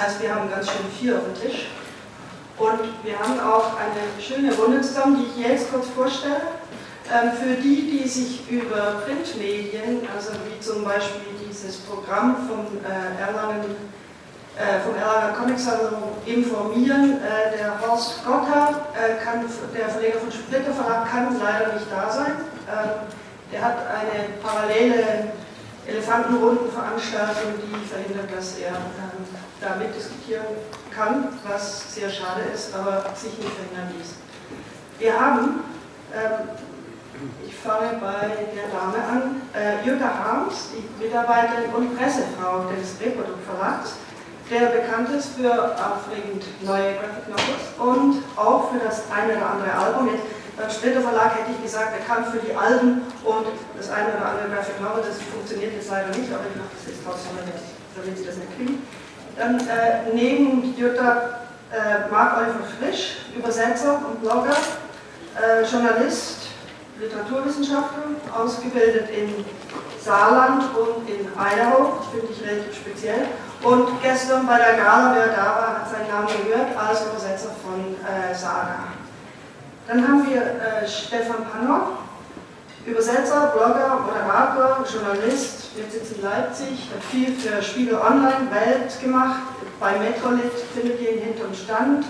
das heißt, wir haben ganz schön viel auf dem Tisch. Und wir haben auch eine schöne Runde zusammen, die ich jetzt kurz vorstelle. Ähm, für die, die sich über Printmedien, also wie zum Beispiel dieses Programm vom äh, Erlangen, äh, vom Erlanger Comicsalon informieren, äh, der Horst Gotthard, kann, der Verleger von Splitter Verlag, kann leider nicht da sein. Ähm, der hat eine parallele Elefantenrundenveranstaltung, die verhindert, dass er ähm, da mitdiskutieren kann, was sehr schade ist, aber sich nicht verhindern ließ. Wir haben, ähm, ich fange bei der Dame an, äh, Jutta Harms, die Mitarbeiterin und Pressefrau des Reprodukt Verlags, der bekannt ist für aufregend neue Graphic Novels und auch für das eine oder andere Album. Jetzt beim Splitter Verlag hätte ich gesagt, bekannt für die Alben und das eine oder andere Graphic Novel, das funktioniert jetzt leider nicht, aber ich mache das jetzt trotzdem, damit Sie das nicht kriegen. Dann äh, neben Jutta äh, Marc-Oliver Frisch, Übersetzer und Blogger, äh, Journalist, Literaturwissenschaftler, ausgebildet in Saarland und in Idaho, finde ich relativ speziell. Und gestern bei der Gala, wer da war, hat seinen Namen gehört, als Übersetzer von äh, Saga. Dann haben wir äh, Stefan Pannow, Übersetzer, Blogger, Moderator, Journalist, jetzt sitzt in Leipzig, hat viel für Spiegel Online, Welt gemacht, bei Metrolit findet ihr ihn hinterm Stand,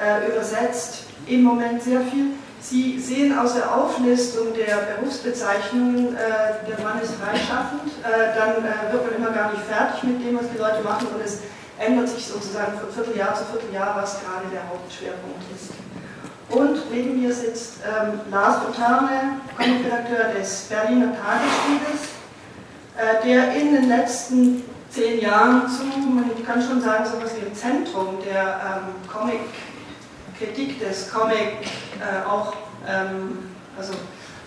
äh, übersetzt im Moment sehr viel. Sie sehen aus der Auflistung der Berufsbezeichnungen, äh, der Mann ist freischaffend, äh, dann äh, wird man immer gar nicht fertig mit dem, was die Leute machen und es ändert sich sozusagen von Vierteljahr zu Vierteljahr, was gerade der Hauptschwerpunkt ist. Und neben mir sitzt ähm, Lars Otane, Chefredakteur des Berliner Tagesspiegels, äh, der in den letzten zehn Jahren zu, man kann schon sagen, so etwas wie im Zentrum der ähm, Comic-Kritik des Comic äh, auch, ähm, also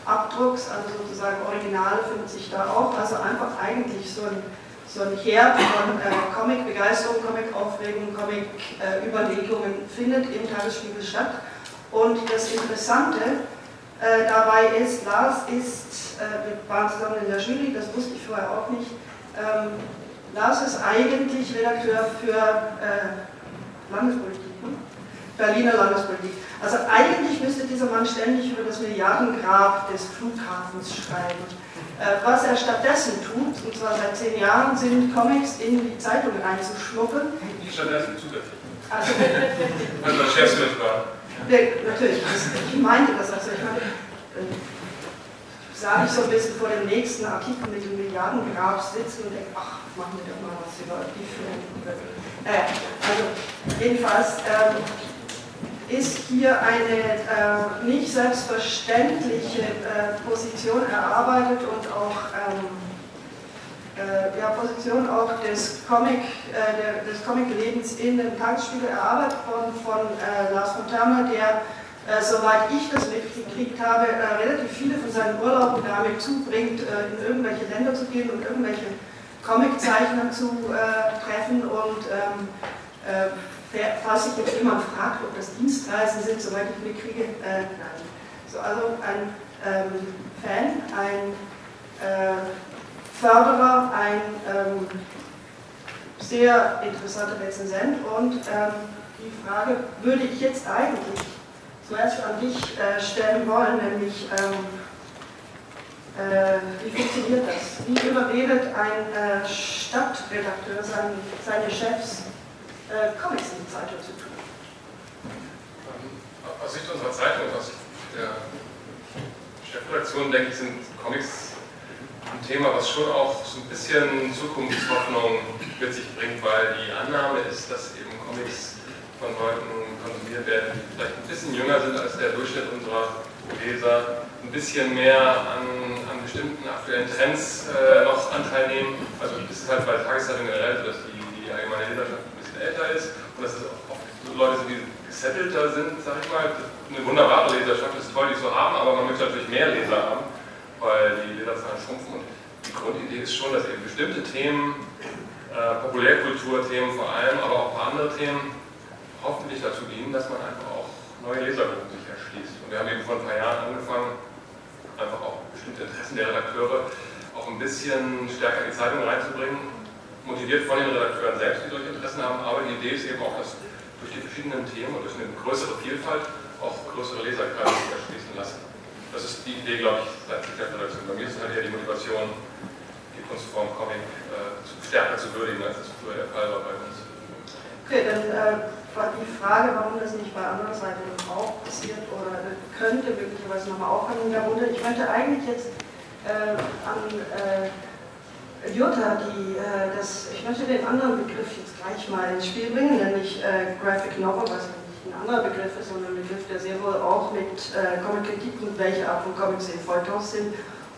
Abdrucks, also sozusagen Originale findet sich da auch, also einfach eigentlich so ein, so ein Herd von äh, Comic-Begeisterung, Comic-Aufregung, Comic-Überlegungen findet im Tagesspiegel statt. Und das Interessante äh, dabei ist, Lars ist, äh, wir waren zusammen in der Jury, das wusste ich vorher auch nicht, ähm, Lars ist eigentlich Redakteur für äh, Landespolitik, ne? Berliner Landespolitik. Also eigentlich müsste dieser Mann ständig über das Milliardengrab des Flughafens schreiben. Äh, was er stattdessen tut, und zwar seit zehn Jahren, sind Comics in die Zeitung reinzuschnuppern. Nicht stattdessen zusätzlich. Also, also das Chefsmith war. Nee, natürlich, ich meinte das also. Ich meine, äh, sah ich so ein bisschen vor dem nächsten Artikel mit dem Milliardengrab sitzen und denke, ach, machen wir doch mal was über die Filme. Äh, also, jedenfalls ähm, ist hier eine äh, nicht selbstverständliche äh, Position erarbeitet und auch ähm, äh, ja, Position auch des Comic, äh, der, des Comic-Lebens in dem Tagesspiegel erarbeitet worden von äh, Lars Fontana, der, äh, soweit ich das mitgekriegt habe, äh, relativ viele von seinen Urlauben damit zubringt, äh, in irgendwelche Länder zu gehen und irgendwelche Comiczeichner zu treffen und ähm, falls sich jetzt jemand fragt, ob das Dienstreisen sind, soweit ich mitkriege, nein. So, also ein ähm, Fan, ein Förderer, ein ähm, sehr interessanter Rezensent und ähm, die Frage würde ich jetzt eigentlich zuerst an dich äh, stellen wollen, nämlich ähm, äh, wie funktioniert das? Wie überredet ein äh, Stadtredakteur sein, seine Chefs, äh, Comics in die Zeitung zu tun? Aus Sicht unserer Zeitung, aus der Chefredaktion, denke ich, sind Comics ein Thema, was schon auch so ein bisschen Zukunftshoffnung mit sich bringt, weil die Annahme ist, dass eben Comics von Leuten konsumiert werden, die vielleicht ein bisschen jünger sind als der Durchschnitt unserer Leser, ein bisschen mehr an, an bestimmten aktuellen Trends äh, noch Anteil nehmen. Also es ist halt bei Tageszeitungen generell so, dass die, die allgemeine Leserschaft ein bisschen älter ist und dass es auch Leute sind, die gesettelter sind, sag ich mal. Eine wunderbare Leserschaft ist toll, die zu haben, aber man möchte natürlich mehr Leser haben weil die Leserzahlen schrumpfen. Und die Grundidee ist schon, dass eben bestimmte Themen äh, Populärkulturthemen vor allem, aber auch ein paar andere Themen hoffentlich dazu dienen, dass man einfach auch neue Lesergruppen sich erschließt. Und wir haben eben vor ein paar Jahren angefangen, einfach auch bestimmte Interessen der Redakteure auch ein bisschen stärker in die Zeitung reinzubringen, motiviert von den Redakteuren selbst, die solche Interessen haben, aber die Idee ist eben auch, dass durch die verschiedenen Themen und durch eine größere Vielfalt auch größere Leserkreise sich erschließen lassen. Das ist die Idee, glaube ich, der Redaktion. Bei mir ist halt eher die Motivation, die Kunstform Comic äh, stärker zu würdigen, als das früher der Fall war bei uns. Okay, dann äh, die Frage, warum das nicht bei anderer Seite auch passiert oder könnte möglicherweise nochmal aufkommen. Darunter, ich möchte eigentlich jetzt äh, an äh, Jutta, die, äh, das, ich möchte den anderen Begriff jetzt gleich mal ins Spiel bringen, nämlich äh, Graphic Novel, was ein anderer Begriff ist, sondern ein Begriff, der sehr wohl auch mit äh, Comic-Kritik und welche Art von Comics in Feuilletons sind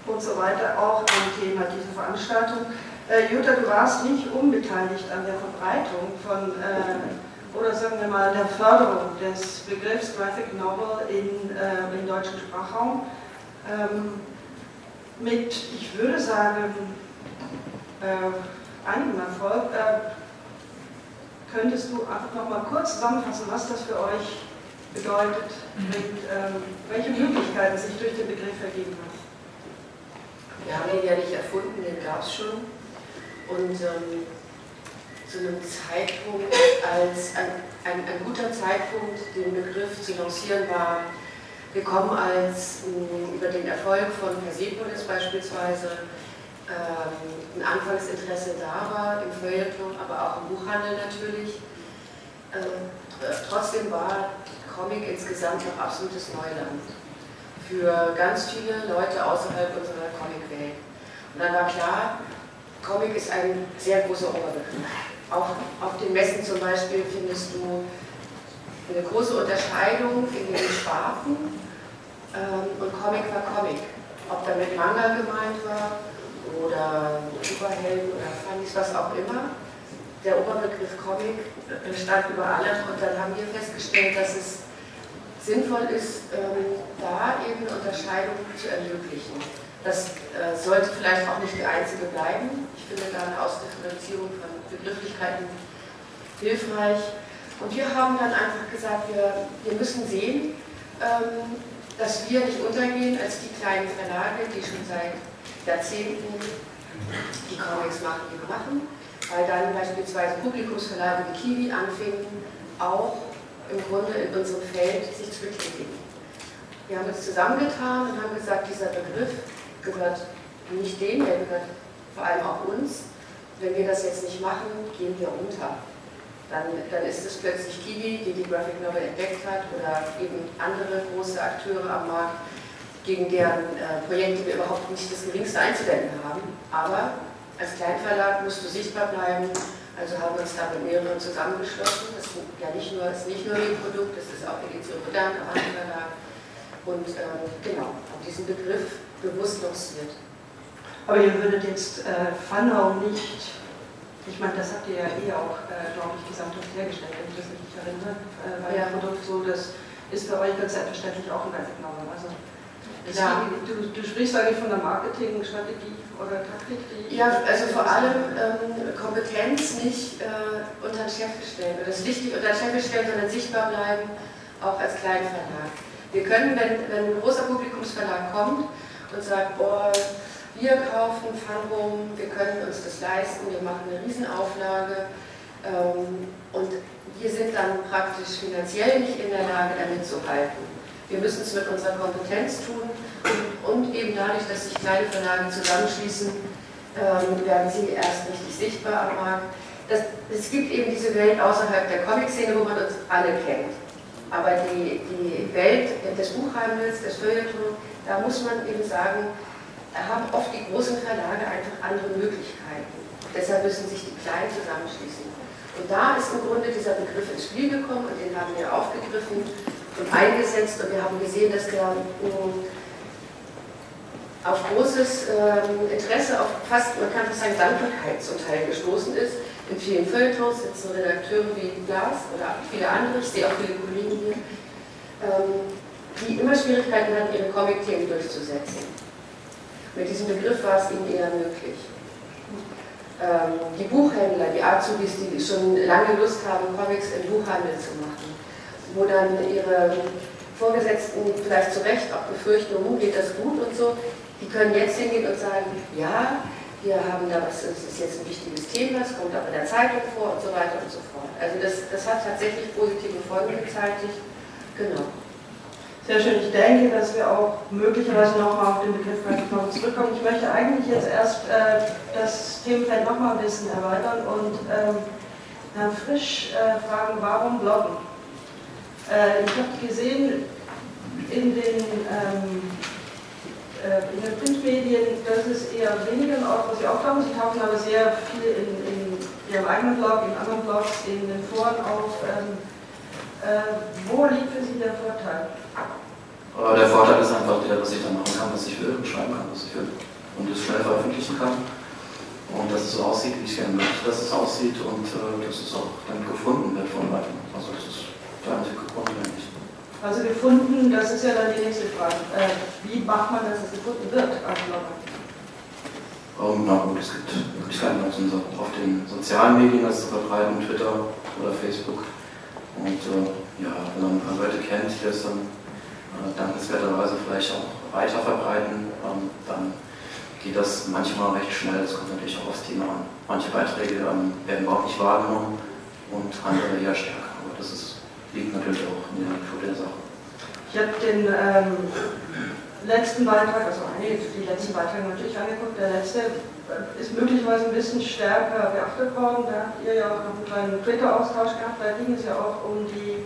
und so weiter auch ein Thema dieser Veranstaltung. Äh, Jutta, du warst nicht unbeteiligt an der Verbreitung von, äh, oder sagen wir mal, der Förderung des Begriffs Graphic Novel in, äh, im deutschen Sprachraum. Ähm, mit, ich würde sagen, äh, einigem Erfolg. Äh, könntest du einfach noch mal kurz zusammenfassen, was das für euch bedeutet, mit, ähm, welche Möglichkeiten sich durch den Begriff ergeben haben? Wir haben ihn ja nicht erfunden, den gab es schon. Und ähm, zu einem Zeitpunkt, als ein, ein, ein, guter Zeitpunkt, den Begriff zu lancieren war, gekommen, als mh, über den Erfolg von Persepolis beispielsweise ein Anfangsinteresse da war, im Feuilleton, aber auch im Buchhandel natürlich. Ähm, trotzdem war Comic insgesamt noch absolutes Neuland für ganz viele Leute außerhalb unserer Comic-Welt. Und dann war klar, Comic ist ein sehr großer Oberbegriff. Auch auf den Messen zum Beispiel findest du eine große Unterscheidung in den Sparten ähm, und Comic war Comic. Ob damit Manga gemeint war oder Superhelden oder Funnies, was auch immer. Der Oberbegriff Comic stand über allem und dann haben wir festgestellt, dass es sinnvoll ist, ähm, da eben eine Unterscheidung zu ermöglichen. Das äh, sollte vielleicht auch nicht die einzige bleiben. Ich finde da eine Ausdifferenzierung von Begrifflichkeiten hilfreich. Und wir haben dann einfach gesagt, wir, wir müssen sehen, ähm, dass wir nicht untergehen als die kleinen Verlage, die schon seit Jahrzehnten die Comics machen, die wir machen, weil dann beispielsweise Publikumsverlage wie Kiwi anfingen, auch im Grunde in unserem Feld sich zu betätigen. Wir haben uns zusammengetan und haben gesagt, dieser Begriff gehört nicht denen, der gehört vor allem auch uns. Wenn wir das jetzt nicht machen, gehen wir unter. Dann, dann ist es plötzlich Kiwi, die die Graphic Novel entdeckt hat, oder eben andere große Akteure am Markt, gegen deren äh, Projekte wir überhaupt nicht das Geringste einzuwenden haben. Aber als Kleinverlag musst du sichtbar bleiben, also haben wir uns da mit mehreren zusammengeschlossen. Das ist ja nicht nur, ist nicht nur ein Produkt, das ist auch Edition Modern, der Verlag. Und ähm, genau, haben diesen Begriff bewusst lanciert. Aber ihr würdet jetzt äh, Funau nicht, ich meine, das habt ihr ja eh auch, äh, glaube ich, gesamthaft hergestellt, wenn ich das richtig erinnere, äh, weil ja. Produkt so, das ist bei euch ganz selbstverständlich auch ein Graphic Novel. Also ja. Du, du, sprichst eigentlich von der Marketingstrategie oder Taktik? ja, also vor allem ähm, Kompetenz nicht äh, unter den Chef stellen, oder das nicht unter den Chef stellen, sondern sichtbar bleiben, auch als Kleinverlag. Wir können, wenn, wenn ein großer Publikumsverlag kommt und sagt, boah, wir kaufen Funroom, wir können uns das leisten, wir machen eine Riesenauflage ähm, und wir sind dann praktisch finanziell nicht in der Lage, damit zu halten. Wir müssen es mit unserer Kompetenz tun und eben dadurch, dass sich kleine Verlage zusammenschließen, ähm, werden sie erst richtig sichtbar am Markt. Das, es gibt eben diese Welt außerhalb der Comic-Szene, wo man uns alle kennt. Aber die, die Welt des Buchhandels, des Feuilleton, da muss man eben sagen, da haben oft die großen Verlage einfach andere Möglichkeiten. Deshalb müssen sich die Kleinen zusammenschließen. Und da ist im Grunde dieser Begriff ins Spiel gekommen und den haben wir aufgegriffen und eingesetzt und wir haben gesehen, dass der ähm, auf großes ähm, Interesse, auf fast, man kann fast sagen, Dankbarkeit zum Teil gestoßen ist. In vielen Feuilletons sitzen Redakteure wie Glas oder viele andere, ich sehe auch viele Kollegen hier, ähm, die immer Schwierigkeiten hatten, ihre Comic-Themen durchzusetzen. Mit diesem Begriff war es ihnen eher möglich. die Buchhändler, die Azubis, die schon lange Lust haben, Comics im Buchhandel zu machen, wo dann ihre Vorgesetzten vielleicht zu Recht auch befürchten, oh, geht das gut und so, die können jetzt hingehen und sagen, ja, wir haben da was, das ist jetzt ein wichtiges Thema, es kommt auch in der Zeitung vor und so weiter und so fort. Also das, das hat tatsächlich positive Folgen gezeitigt. Genau. Sehr schön. Ich denke, dass wir auch möglicherweise nochmal auf den Begriff Brainstorming zurückkommen. Ich möchte eigentlich jetzt erst äh, das Themenfeld nochmal ein bisschen erweitern und ähm, Herrn Frisch äh, fragen, warum bloggen? Äh, ich habe gesehen in den, ähm, äh, Printmedien, dass es eher weniger Ort, was Sie auch tauchen. Sie tauchen aber sehr viel in, in Ihrem eigenen Blog, in anderen Blogs, in den Foren auf. Ähm, äh, wo liegt für Sie der Vorteil? Der Vorteil ist einfach der, dass ich dann machen kann, was ich will, schreiben kann, was ich will und es schnell veröffentlichen kann und dass es so aussieht, wie ich gerne möchte, dass es aussieht und äh, dass es auch dann gefunden wird von Leuten. Also das ist Also gefunden, das ist ja dann die nächste Frage. Äh, wie macht man, dass es gefunden wird als Blogger? Um, na gut, es gibt Möglichkeiten auf den sozialen Medien das zu verbreiten, Twitter oder Facebook. Und äh, ja, wenn man ein paar Leute kennt, die es dann äh, dankenswerterweise vielleicht auch weiter verbreiten, ähm, dann geht das manchmal recht schnell. Es kommt natürlich auch aufs Thema an. Manche Beiträge ähm, werden überhaupt nicht wahrgenommen und andere eher stärker. Aber das ist, liegt natürlich auch in der Natur der Sache. Ich habe den ähm, letzten Beitrag, also einige, die letzten Beiträge natürlich angeguckt, der letzte ist möglicherweise ein bisschen stärker beachtet worden. Da habt ihr ja auch noch einen kleinen Twitter-Austausch gehabt. Da ging es ja auch um, die,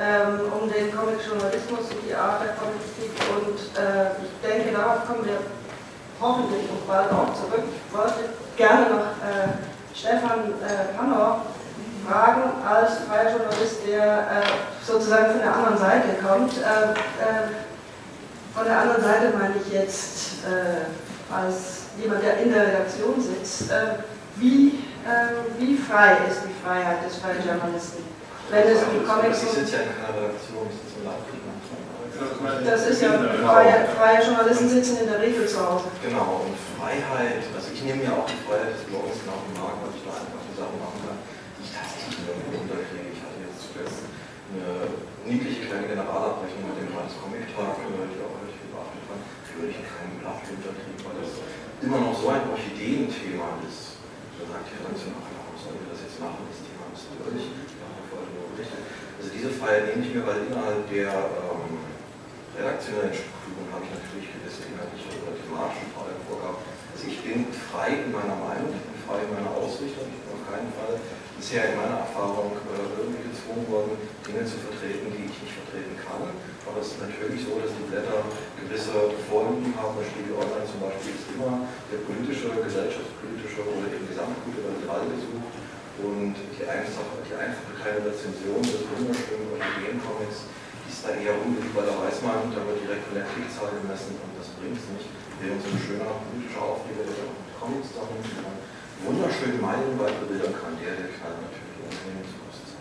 ähm, um den Comic-Journalismus und die Art der Comic-Kritik. Und äh, ich denke, darauf kommen wir hoffentlich und bald auch zurück. Ich wollte gerne noch äh, Stefan äh, Pannor fragen, als freier Journalist, der äh, sozusagen von der anderen Seite kommt. Äh, äh, von der anderen Seite meine ich jetzt als jemand, der in der Redaktion sitzt, wie, äh, wie frei ist die Freiheit des freien Journalisten? Wenn es um Comics Ich sitze ja in keiner Redaktion, ich sitze im Landkrieg. Das ist ja, freie, freie Journalisten sitzen in der Regel zu Hause. Genau, und Freiheit, also ich nehme ja auch die Freiheit des Blogs genau im Markt, weil ich da einfach die Sachen machen kann, die ich tatsächlich nirgendwo unterkriege. Ich hatte jetzt zuletzt niedliche kleine Generalabrechnung mit dem Rheins Comic Tag, die auch relativ viel beachtet. Die würde ich keinen Blatt unterkriegen, weil das immer noch so ein Orchideenthema ist, da sagt die Redaktion, ach, warum sollen wir das jetzt machen? Das Thema ist durch. Also diese Freiheit nehme ich mir, weil innerhalb der ähm, redaktionellen Strukturen habe ich natürlich gewisse inhaltliche oder thematische Vorgaben. Also ich bin frei in meiner Meinung, ich bin frei in meiner Ausrichtung, ich bin auf keinen Fall bisher in meiner Erfahrung äh, irgendwie gezwungen worden, Dinge zu vertreten, die ich nicht vertreten kann. Aber es ist natürlich so, dass die Blätter gewisse Vorlieben haben. Der Spiegel Online zum Beispiel ist immer der politische, gesellschaftspolitische oder eben gesamtkulturelle gesucht. Und die einfache, die einfache kleine Rezension des wunderschönen Orchideen-Comics ist da eher unbedingt, weil da weiß man, da wird direkt von der Klickzahl gemessen und das bringt es nicht. Während so ein schöner politischer Aufkleber, der Comics darum wunderschön meilenweit bebildern kann, der, der knallt natürlich Unternehmenskosten.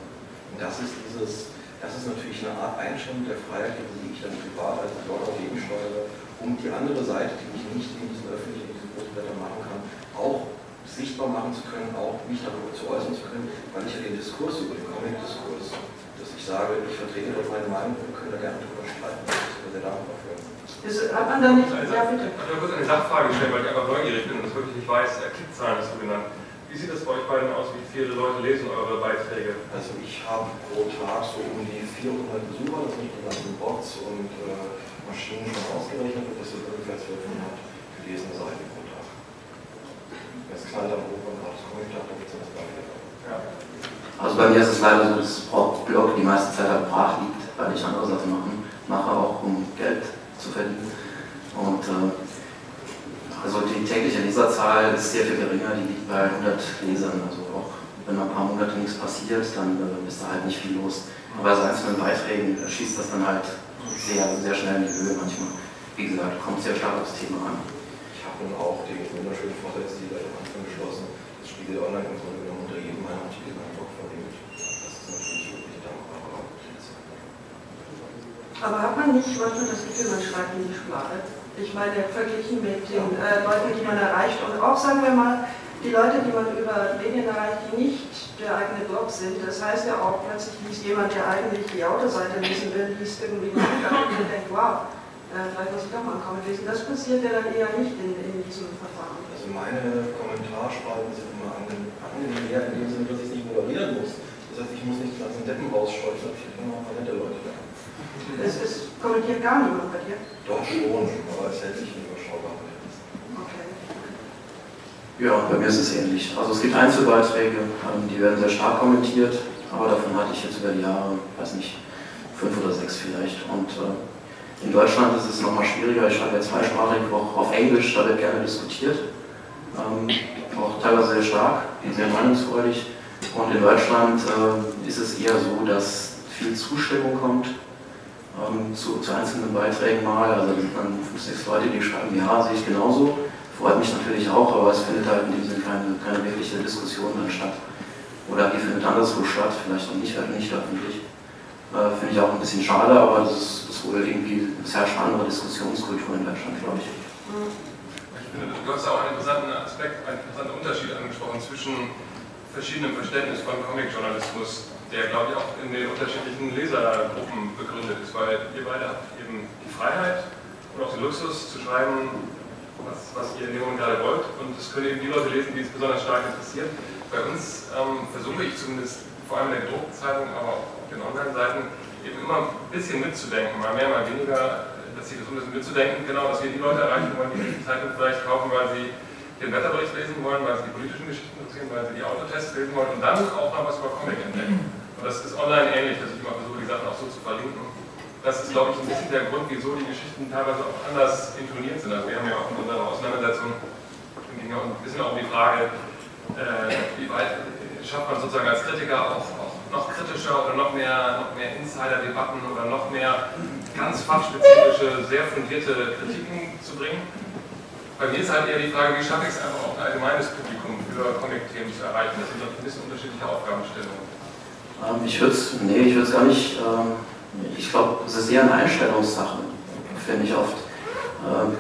Und das ist dieses, das ist natürlich eine Art Einschränkung der Freiheit, die ich dann privat als Blogger gegensteuere, um die andere Seite, die ich nicht in diesen öffentlichen, in diesen Großblättern machen kann, auch sichtbar machen zu können, auch mich darüber zu äußern zu können, weil ich ja den Diskurs über den Comic-Diskurs, dass ich sage, ich vertrete dort meine Meinung, können da gerne drüber streiten, das ist sehr dankbar für. Das hat man da nicht, also, ja bitte. Ich will kurz eine Sachfrage stellen, weil ich einfach neugierig bin und das wirklich nicht weiß, Klickzahlen ist so genannt. Wie sieht das bei euch beiden aus? Wie viele Leute lesen eure Beiträge? Also ich habe pro Tag so um die 400 Besucher, das sind die ganzen Bots und äh, Maschinen schon ausgerechnet und das sind ungefähr 1200 gelesene Seiten pro Tag. Das knallt am Hoch und das Kommentar, da gibt es das gleiche. Ja. Also bei mir ist es leider so, dass Blog die meiste Zeit halt brach liegt, weil ich andere Sachen machen, mache, auch um Geld zu verdienen. Und äh, also die tägliche Leserzahl ist sehr viel geringer, die liegt bei 100 Lesern. Also auch wenn ein paar Monate nichts passiert, dann äh, ist da halt nicht viel los. Aber bei einzelnen Beiträgen schießt das dann halt sehr, sehr schnell in die Höhe manchmal. Wie gesagt, kommt sehr stark aufs Thema an. Ich habe nun auch den wunderschönen Vorteil, die gleich am Anfang geschlossen, das Spiegel Online im Grunde genommen unter jedem meiner Artikel meinen Blog verlinkt. Das ist natürlich wirklich dankbar. Aber hat man nicht manchmal das Gefühl, man schreibt in die Schublade? Ich meine, verglichen mit den äh, Leuten, die man erreicht und auch, sagen wir mal, die Leute, die man über Medien erreicht, die nicht der eigene Blog sind, das heißt ja auch, plötzlich liest jemand, der eigentlich die Autoseite lesen will, liest irgendwie und denkt, wow, äh, vielleicht muss ich doch mal einen Comic lesen. Das passiert ja dann eher nicht in, in diesem Verfahren. Also meine Kommentarspalten sind immer angenehm, in dem Sinne, dass ich es nicht moderieren muss. Das heißt, ich muss nicht die ganzen Deppen rausscheuchen, ich kriege immer nette Leute da. Es, es kommentiert gar niemand bei dir? Doch schon, aber es hält sich in überschaubar. Okay. Ja, bei mir ist es ähnlich. Also es gibt Einzelbeiträge, ähm, die werden sehr stark kommentiert, aber davon hatte ich jetzt über die Jahre, weiß nicht, fünf oder sechs vielleicht. Und äh, in Deutschland ist es nochmal schwieriger. Ich schreibe ja zweisprachig, auch auf Englisch, da wird gerne diskutiert. Ähm, auch teilweise sehr stark, sehr meinungsfreudig. Und in Deutschland äh, ist es eher so, dass viel Zustimmung kommt ähm, zu, zu, einzelnen Beiträgen mal. Also dann fünf, sechs Leute, die schreiben, ja, sehe ich genauso. Freut mich natürlich auch, aber es findet halt in dem Sinne keine, keine wirkliche Diskussion dann statt. Oder die findet anderswo statt, vielleicht auch nicht, nicht öffentlich. Äh, Finde ich auch ein bisschen schade, aber das ist, das wohl irgendwie, es herrscht eine andere Diskussionskultur in Deutschland, glaube ich. Ich du hast auch einen interessanten Aspekt, einen interessanten Unterschied angesprochen zwischen verschiedenem Verständnis von Comic-Journalismus, der, glaube ich, auch in den unterschiedlichen Lesergruppen begründet ist, weil ihr beide habt eben die Freiheit und auch den Luxus zu schreiben, was, was ihr in dem Moment gerade wollt. Und das können eben die Leute lesen, die es besonders stark interessiert. Bei uns ähm, versuche ich zumindest, vor allem in der gedruckten Zeitung, aber auch auf den Online-Seiten, eben immer ein bisschen mitzudenken, mal mehr, mal weniger, dass sie versuchen, ein mitzudenken, genau, dass wir die Leute erreichen wollen, die die Zeitung vielleicht kaufen, weil sie den Wetterbericht lesen wollen, weil sie die politischen Geschichten interessieren, weil sie die Autotests lesen wollen und dann auch noch was über Comic entdecken. Und das ist online ähnlich, dass ich immer versuche, die Sachen auch so zu verlinken das ist, glaube ich, ein bisschen der Grund, wieso die Geschichten teilweise auch anders intoniert sind. Also wir haben ja auch in unserer Auseinandersetzung ging ja ein bisschen auch um die Frage, äh, wie weit schafft man sozusagen als Kritiker auch, auch noch kritischer oder noch mehr, noch mehr Insider-Debatten oder noch mehr ganz fachspezifische, sehr fundierte Kritiken zu bringen. Bei mir ist halt eher die Frage, wie schaffe ich es einfach auch ein allgemeines Publikum für Comic-Themen zu erreichen. Das sind ein bisschen unterschiedliche Aufgabenstellungen. Ähm, ich würde es, nee, ich würde es gar nicht ähm ich glaube, es ist eher eine Einstellungssache, finde ich oft. Ähm,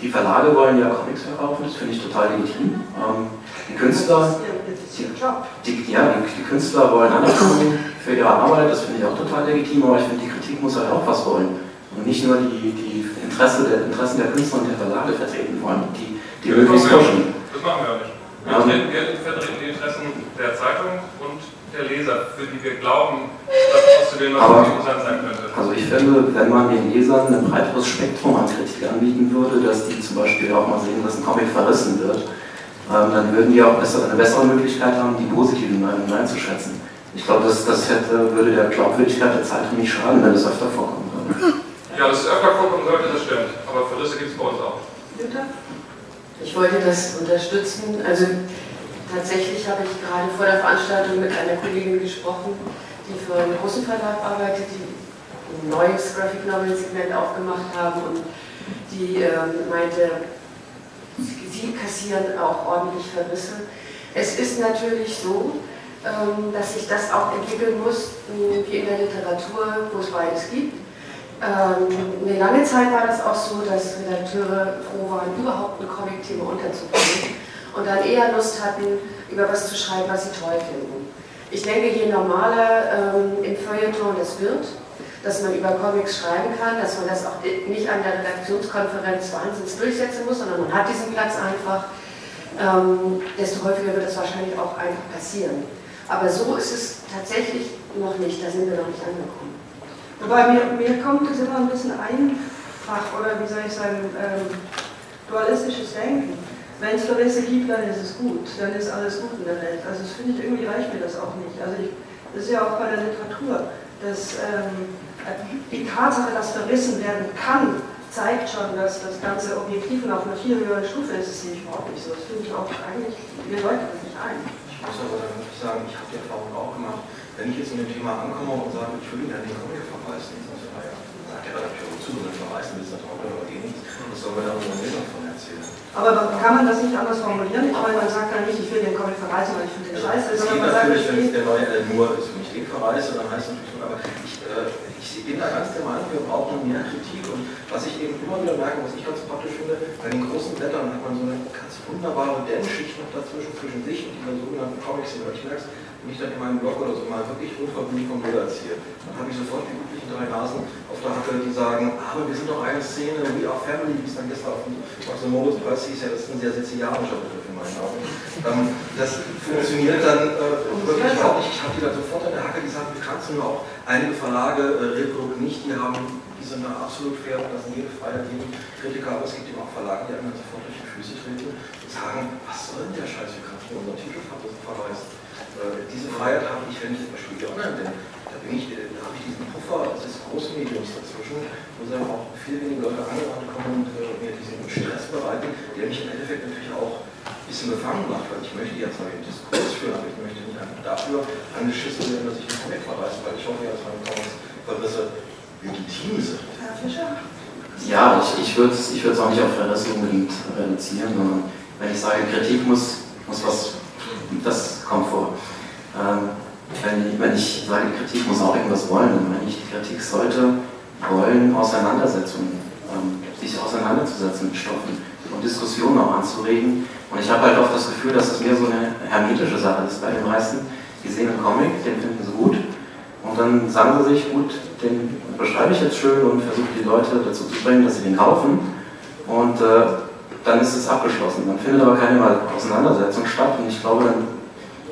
die Verlage wollen ja Comics verkaufen, das finde ich total legitim. Ähm, die Künstler, die, die, ja, die, die, Künstler wollen Anerkennung für ihre Arbeit, das finde ich auch total legitim, aber ich finde, die Kritik muss halt auch was wollen. Und nicht nur die, die Interesse der, Interessen der Künstler und der Verlage vertreten wollen, die, die ja, möglichst pushen. Das machen wir auch nicht. Wir, ähm, wir vertreten die Interessen der Zeitung und der Leser, für die wir glauben, dass auszudem was Aber, interessant sein könnte. Also ich finde, wenn man den Lesern ein breiteres Spektrum an Kritik anbieten würde, dass die zum Beispiel auch mal sehen, dass ein Comic verrissen wird, ähm, dann würden die auch besser, eine bessere Möglichkeit haben, die positiven Meinungen einzuschätzen. Ich glaube, das, das hätte, würde der Glaubwürdigkeit der Zeitung nicht schaden, wenn das öfter vorkommen würde. Ja, dass es öfter vorkommen sollte, das stimmt. Aber Verrisse gibt es bei uns auch. Ich wollte das unterstützen. Also Tatsächlich habe ich gerade vor der Veranstaltung mit einer Kollegin gesprochen, die für einen großen Verlag arbeitet, die ein neues Graphic Novel Segment aufgemacht haben und die ähm, meinte, sie kassieren auch ordentlich Verrisse. Es ist natürlich so, ähm, dass sich das auch entwickeln muss, wie in der Literatur, wo es beides gibt. Ähm, eine lange Zeit war das auch so, dass Redakteure froh waren, überhaupt ein Comic-Thema unterzubringen und dann eher Lust hatten, über was zu schreiben, was sie toll finden. Ich denke, je normaler ähm, im Feuilleton das wird, dass man über Comics schreiben kann, dass man das auch nicht an der Redaktionskonferenz wahnsinnig durchsetzen muss, sondern man hat diesen Platz einfach, ähm, desto häufiger wird es wahrscheinlich auch einfach passieren. Aber so ist es tatsächlich noch nicht, da sind wir noch nicht angekommen. Wobei mir, mir kommt es immer ein bisschen einfach, oder wie soll ich sagen, ähm, dualistisches Denken. Wenn es Verrisse gibt, dann ist es gut, dann ist alles gut in der Welt. Also das finde ich, irgendwie reicht mir das auch nicht. Also ich, das ist ja auch bei der Literatur, dass ähm, die Tatsache, dass verrissen werden kann, zeigt schon, dass das ganze Objektiv auf einer viel höheren Stufe ist. Das sehe ich überhaupt nicht so. Das finde ich auch eigentlich, wir deuten das nicht ein. Ich muss aber dann sagen, ich habe die Erfahrung auch gemacht, wenn ich jetzt in dem Thema ankomme und sage, ich würde gerne den Comic verweisen, dann sagt der verweisen es dann oder soll man erzählen? Aber kann man das nicht anders formulieren? Ich meine, man sagt dann nicht, ich will den Comic verreißen, weil ich finde den scheiße, sondern man sagt, ich will... der neue Alan Moore ist für mich eh verreise, dann heißt es natürlich, aber ich, äh, ich bin da ganz der Meinung, wir brauchen mehr Kritik und was ich eben immer wieder merke, was ich ganz praktisch finde, bei den großen Blättern hat man so eine ganz wunderbare Dämmschicht noch dazwischen, zwischen sich und dieser sogenannten Comics, die ich merke, wenn ich dann in meinem Blog oder so mal wirklich unverblümt vom Bilder erziehe, dann habe ich sofort die üblichen drei Nasen auf der Hacke, die sagen, aber wir sind doch eine Szene, we are family, wie es dann gestern auf dem, auf dem Moritz-Preis hieß, ja, das ist ein sehr sizilianischer Begriff in meinen Augen. Ähm, das funktioniert dann äh, wirklich auch nicht. Ich habe die dann sofort an der Hacke, die sagen, wir kannst nur auch einige Verlage, äh, Rilbrook nicht, die haben, die sind da absolut fair und das sind jede Freiheit, jedem Kritiker, aber es gibt eben auch Verlage, die einem dann sofort durch die Füße treten und sagen, was soll denn der Scheiß, wir kannst nur unseren Titel verweisen. Äh, diese Freiheit habe ich, wenn ich etwas Spiegel online bin. Da, bin ich, da habe ich diesen Puffer des großen Mediums dazwischen, wo dann auch viel weniger Leute angewandt kommen und äh, mir diesen Stress bereiten, der mich im Endeffekt natürlich auch ein bisschen befangen macht, weil ich möchte ja zwar den Diskurs führen, aber ich möchte nicht einfach dafür angeschissen werden, dass ich einen Comic verweise, weil ich hoffe ja, dass meine Comics-Verrisse legitim sind. Herr Fischer? Ja, ich, ich würde es ich auch nicht auf Verrisse unbedingt reduzieren, sondern wenn ich sage, Kritik muss, muss was das kommt vor. Ähm, wenn, ich, wenn ich sage, Kritik muss auch irgendwas wollen, dann meine ich, die Kritik sollte wollen, Auseinandersetzungen, ähm, sich auseinanderzusetzen mit Stoffen und Diskussionen auch anzuregen. Und ich habe halt oft das Gefühl, dass es mehr so eine hermetische Sache ist bei den meisten. Die sehen einen Comic, den finden sie gut und dann sagen sie sich, gut, den beschreibe ich jetzt schön und versuche die Leute dazu zu bringen, dass sie den kaufen. Und äh, dann ist es abgeschlossen. Dann findet aber keine Auseinandersetzung statt und ich glaube, dann,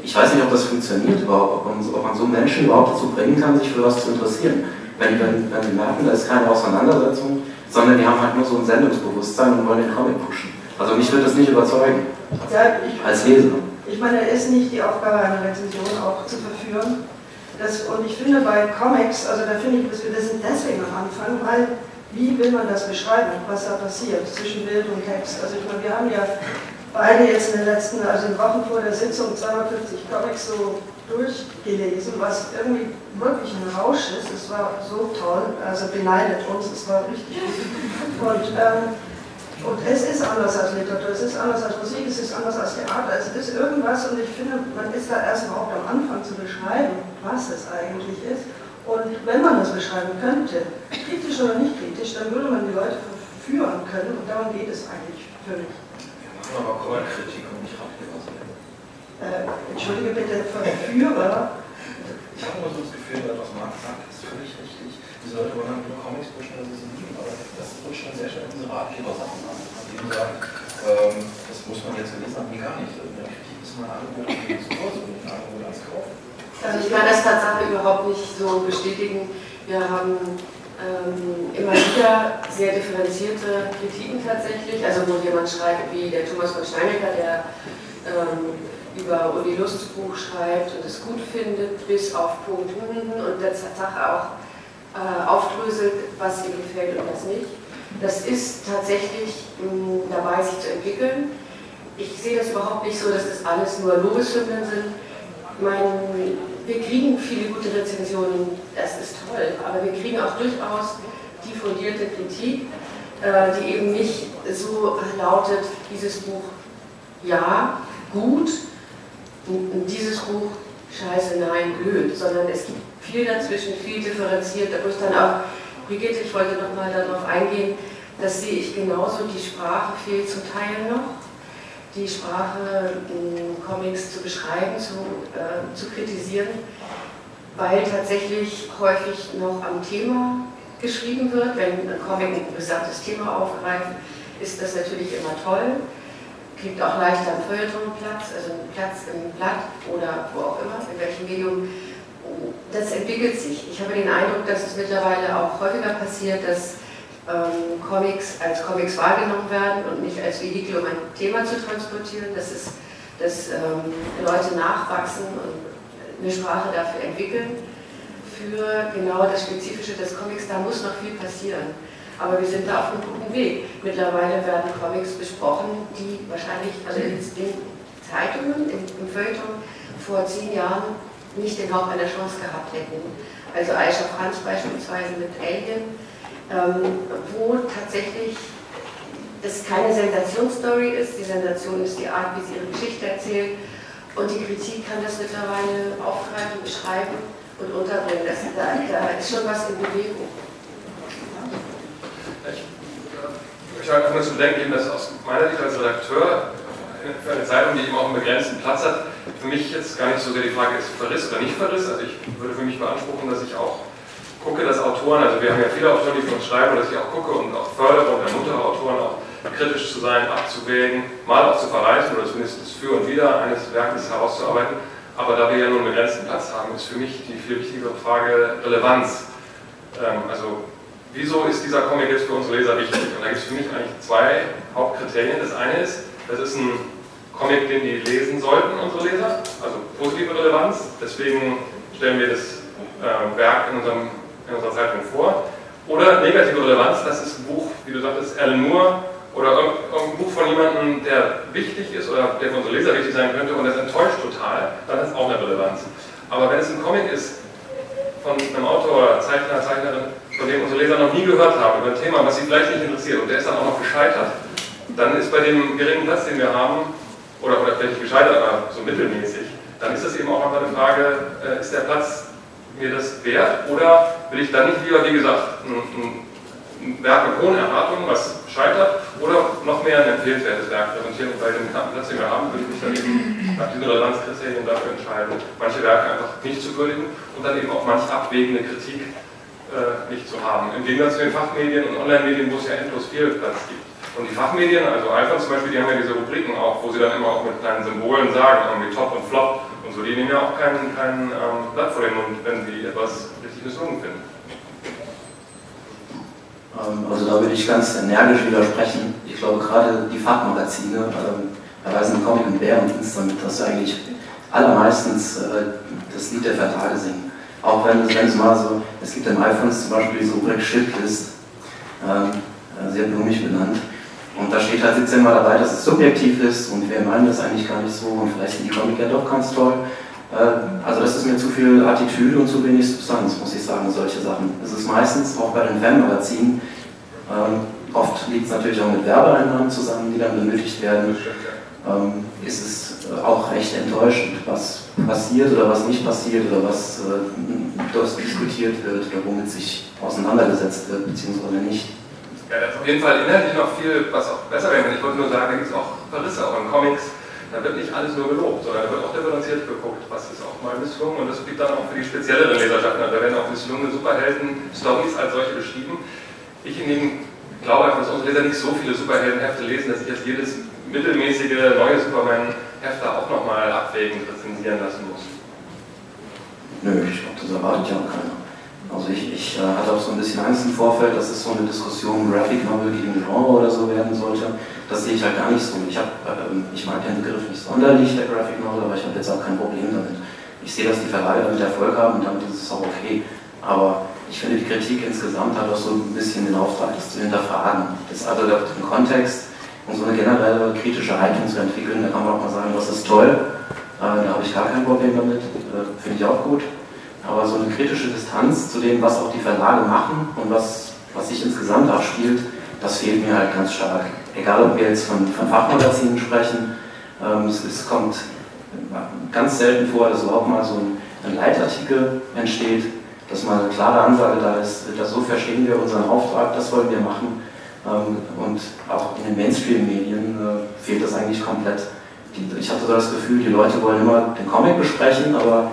ich weiß nicht, ob das funktioniert überhaupt, ob man, ob man so Menschen überhaupt dazu bringen kann, sich für was zu interessieren. Wenn, wenn, wenn sie merken, da ist keine Auseinandersetzung, sondern die haben halt nur so ein Sendungsbewusstsein und wollen den Comic pushen. Also mich wird das nicht überzeugen, ja, ich, als Leser. Ich meine, es ist nicht die Aufgabe einer Rezension auch zu verführen. Das, und ich finde bei Comics, also da finde ich, dass wir das sind deswegen am Anfang, weil wie will man das beschreiben, was da passiert zwischen Bild und Text? Also ich meine, wir haben ja beide jetzt in den letzten, also in Wochen vor der Sitzung 250 Comics so durchgelesen, was irgendwie wirklich ein Rausch ist. Es war so toll, also beneidet uns, es war richtig gut. Und, ähm, und es ist anders als Literatur, es ist anders als Musik, es ist anders als Theater, es ist irgendwas und ich finde, man ist da erst überhaupt am Anfang zu beschreiben, was es eigentlich ist. Und wenn man das beschreiben könnte, kritisch oder nicht kritisch, dann würde man die Leute verführen können und darum geht es eigentlich für mich. Wir machen aber Chorkritik und nicht Ratgeber. Äh, entschuldige bitte, Verführer. Ich habe immer so das Gefühl, was Marc sagt, ist völlig richtig. Leute wollen halt nur Comics pushen, dass sie sie lieben, aber das rutscht dann sehr schnell in diese Ratgeber-Sachen an. Die sagen, ähm, das muss man jetzt gelesen haben, wie gar nicht. In der Kritik ist mal ein Angebot ein Angebot ans Kaufen. Also ich kann das Tatsache überhaupt nicht so bestätigen. Wir haben ähm, immer wieder sehr differenzierte Kritiken tatsächlich, also wo jemand schreibt, wie der Thomas von Steinecker, der ähm, über Uli Lusts Buch schreibt und es gut findet, bis auf Punkt und der Tatsache auch äh, aufdröselt, was ihm gefällt und was nicht. Das ist tatsächlich mh, dabei, sich zu entwickeln. Ich sehe das überhaupt nicht so, dass das alles nur Lobeshymnen sind. Mein wir kriegen viele gute Rezensionen, das ist toll, aber wir kriegen auch durchaus die fundierte Kritik, äh, die eben nicht so lautet, dieses Buch ja, gut, dieses Buch scheiße, nein, blöd, sondern es gibt viel dazwischen, viel differenziert, da muss dann auch, Brigitte, ich wollte nochmal darauf eingehen, das sehe ich genauso, die Sprache fehlt zum Teil noch die Sprache in Comics zu beschreiben, zu, äh, zu kritisieren, weil tatsächlich häufig noch am Thema geschrieben wird. Wenn ein Comic ein gesamtes Thema aufgreift, ist das natürlich immer toll. Kriegt auch leichter einen Feuilletonplatz, also einen Platz im Blatt oder wo auch immer, in welchem Medium. Das entwickelt sich. Ich habe den Eindruck, dass es mittlerweile auch häufiger passiert, dass ähm, Comics als Comics wahrgenommen werden und nicht als Vehikel, um ein Thema zu transportieren, dass, es, dass ähm, Leute nachwachsen und eine Sprache dafür entwickeln. Für genau das Spezifische des Comics, da muss noch viel passieren. Aber wir sind da auf einem guten Weg. Mittlerweile werden Comics besprochen, die wahrscheinlich, also in den Zeitungen, im, im Feuilleton vor zehn Jahren nicht den Hauch einer Chance gehabt hätten. Also Aisha Franz beispielsweise mit Alien wo tatsächlich das keine Sensationsstory ist. Die Sensation ist die Art, wie sie ihre Geschichte erzählt. Und die Kritik kann das mittlerweile aufgreifen, beschreiben und unterbringen. Das, da, da ist schon was in Bewegung. Ich möchte einfach nur zu bedenken dass aus meiner Sicht als Redakteur für eine Zeitung, die eben auch einen begrenzten Platz hat, für mich jetzt gar nicht so sehr die Frage ist, Verriss oder nicht Verriss. Also ich würde für mich beanspruchen, dass ich auch gucke, dass Autoren, also wir haben ja viele Autoren, die für uns schreiben, dass ich auch gucke und auch fördere und ermuntere Autoren auch kritisch zu sein, abzuwägen, mal auch zu verreichen oder zumindest das Für und Wider eines Werkes herauszuarbeiten. Aber da wir ja nur einen begrenzten Platz haben, ist für mich die viel wichtigere Frage Relevanz. Ähm, also wieso ist dieser Comic jetzt für unsere Leser wichtig? Und da gibt es für mich eigentlich zwei Hauptkriterien. Das eine ist, das ist ein Comic, den die lesen sollten, unsere Leser, also positive Relevanz. Deswegen stellen wir das äh, Werk in, unserem, in unserer Zeitung vor. Oder negative Relevanz, das ist ein Buch, wie du sagtest, Alan Moore oder irgendein Buch von jemandem, der wichtig ist oder der für unsere Leser wichtig sein könnte und das enttäuscht total, dann ist es auch eine Relevanz. Aber wenn es ein Comic ist von einem Autor, Zeichner, Zeichnerin, von dem unsere Leser noch nie gehört haben, über ein Thema, was sie vielleicht nicht interessiert und der ist dann auch noch gescheitert, dann ist bei dem geringen Platz, den wir haben, oder, oder vielleicht gescheitert, aber so mittelmäßig, dann ist das eben auch einfach eine Frage, äh, ist der Platz mir das wert oder will ich dann nicht lieber, wie gesagt, ein, ein Werk mit hohen Erwartungen, was scheitert, oder noch mehr ein empfehlenswertes Werk präsentieren und bei dem knappen Platz, den wir haben, würde ich mich dann eben nach diesen Relevanzkriterien dafür entscheiden, manche Werke einfach nicht zu würdigen und dann eben auch manch abwägende Kritik äh, nicht zu haben. Im Gegensatz zu den Fachmedien und Online-Medien, wo es ja endlos viel Platz gibt. Und die Fachmedien, also iPhone zum Beispiel, die haben ja diese Rubriken auch, wo sie dann immer auch mit kleinen Symbolen sagen, irgendwie Top und Flop und so. Die nehmen ja auch kein, kein ähm, Blatt vor den Mund, wenn sie etwas richtig misslungen finden. Ähm, also da würde ich ganz energisch widersprechen. Ich glaube, gerade die Fachmagazine ähm, erweisen Comic und Bärendienst damit, dass sie eigentlich allermeistens äh, das Lied der Vertage singen. Auch wenn es, mal so, es gibt im iPhone zum Beispiel diese Rubrik Shitlist, ähm, äh, sehr blumig benannt. Und da steht halt 17 Mal dabei, dass es subjektiv ist und wir meinen das eigentlich gar nicht so und vielleicht sind die Comic ja doch ganz toll. Äh, also das ist mir zu viel Attitüde und zu wenig Substanz, muss ich sagen, solche Sachen. Es ist meistens auch bei den Fanmagazinen, ähm, oft liegt es natürlich auch mit Werbeeinnahmen zusammen, die dann benötigt werden, ähm, ist es auch recht enttäuschend, was passiert oder was nicht passiert oder was äh, dort diskutiert wird oder womit sich auseinandergesetzt wird, beziehungsweise nicht. Ja, da ist auf jeden Fall inhaltlich noch viel, was auch besser wäre. Ich wollte nur sagen, da gibt es auch Verrisse auch in Comics. Da wird nicht alles nur gelobt, sondern da wird auch differenziert geguckt, was ist auch mal misslungen. Und das blieb dann auch für die spezielleren Leserschaften. Da werden auch misslungene Superhelden-Stories als solche beschrieben. Ich hingegen glaube einfach, dass unsere Leser nicht so viele Superheldenhefte lesen, dass ich jetzt jedes mittelmäßige neue Superman-Heft auch nochmal abwägend rezensieren lassen muss. Nö, ich glaube, das erwartet ja auch keiner. Also ich, ich äh, hatte auch so ein bisschen Angst im Vorfeld, dass es so eine Diskussion Graphic Novel gegen Genre oder so werden sollte. Das sehe ich halt gar nicht so. Ich, hab, äh, ich mag den Begriff nicht sonderlich, der Graphic Novel, aber ich habe jetzt auch kein Problem damit. Ich sehe, dass die Verlage damit Erfolg haben und damit ist es auch okay. Aber ich finde, die Kritik insgesamt hat auch so ein bisschen den Auftrag, das zu hinterfragen. Das also den Kontext und so eine generelle kritische Haltung zu entwickeln, da kann man auch mal sagen, das ist toll. Äh, da habe ich gar kein Problem damit. Äh, finde ich auch gut. Aber so eine kritische Distanz zu dem, was auch die Verlage machen und was, was sich insgesamt abspielt, das fehlt mir halt ganz stark. Egal, ob wir jetzt von, von Fachmagazinen sprechen, ähm, es, es, kommt ganz selten vor, dass überhaupt mal so ein, ein Leitartikel entsteht, dass mal eine klare Ansage da ist, dass so verstehen wir unseren Auftrag, das wollen wir machen. Ähm, und auch in den Mainstream-Medien äh, fehlt das eigentlich komplett. Die, ich hatte so das Gefühl, die Leute wollen immer den Comic besprechen, aber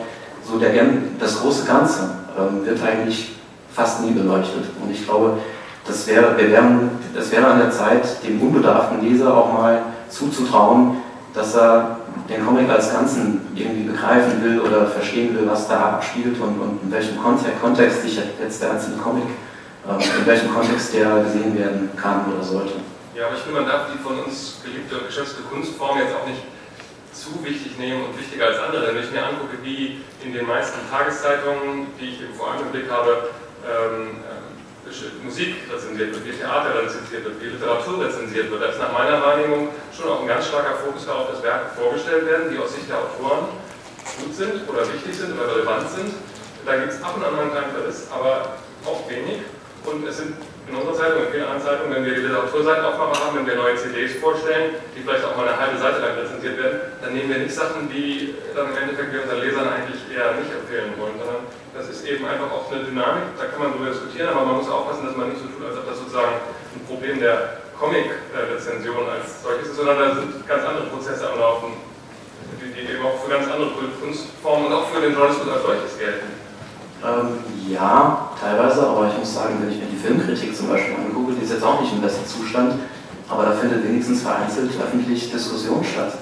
so der, das große Ganze ähm, wird eigentlich fast nie beleuchtet. Und ich glaube, das wäre, wir wären, an der Zeit, dem unbedarften Leser auch mal zuzutrauen, dass er den Comic als Ganzen irgendwie begreifen will oder verstehen will, was da abspielt und, und in welchem Kontext, Kontext sich jetzt der einzelne Comic, äh, in welchem Kontext der gesehen werden kann oder sollte. Ja, aber ich finde, man darf die von uns geliebte und geschätzte Kunstform jetzt auch nicht zu wichtig nehmen und wichtiger als andere. Wenn ich mir angucke, wie in den meisten Tageszeitungen, die ich eben vor allem im Blick habe, ähm, äh, Musik rezensiert wird, wie Theater rezensiert wird, wie Literatur rezensiert wird, da ist nach meiner Wahrnehmung schon auch ein ganz starker Fokus darauf, dass Werke vorgestellt werden, die aus Sicht der Autoren gut sind oder wichtig sind oder relevant sind. Da gibt es ab und an mal einen kleinen Verriss, aber auch wenig. Und es sind in unserer Zeitung, in vielen anderen Zeitungen, wenn wir die Literaturseiten aufmachen haben, wenn wir neue CDs vorstellen, die vielleicht auch mal eine halbe Seite lang präsentiert werden, dann nehmen wir nicht Sachen, die dann im Endeffekt wir unseren Lesern eigentlich eher nicht empfehlen wollen, sondern da ist eben einfach auch eine Dynamik, da kann man drüber diskutieren, aber man muss aufpassen, dass man nicht so tut, als ob das sozusagen ein Problem der Comic-Rezension als solches ist, sondern da sind ganz andere Prozesse am Laufen, die, die eben auch für ganz andere Kunstformen und auch für den Journalismus als solches gelten. Ähm, ja, teilweise, aber ich muss sagen, wenn ich mir die Filmkritik zum Beispiel angucke, die ist jetzt auch nicht im besten Zustand, aber da findet wenigstens vereinzelt öffentlich Diskussion statt.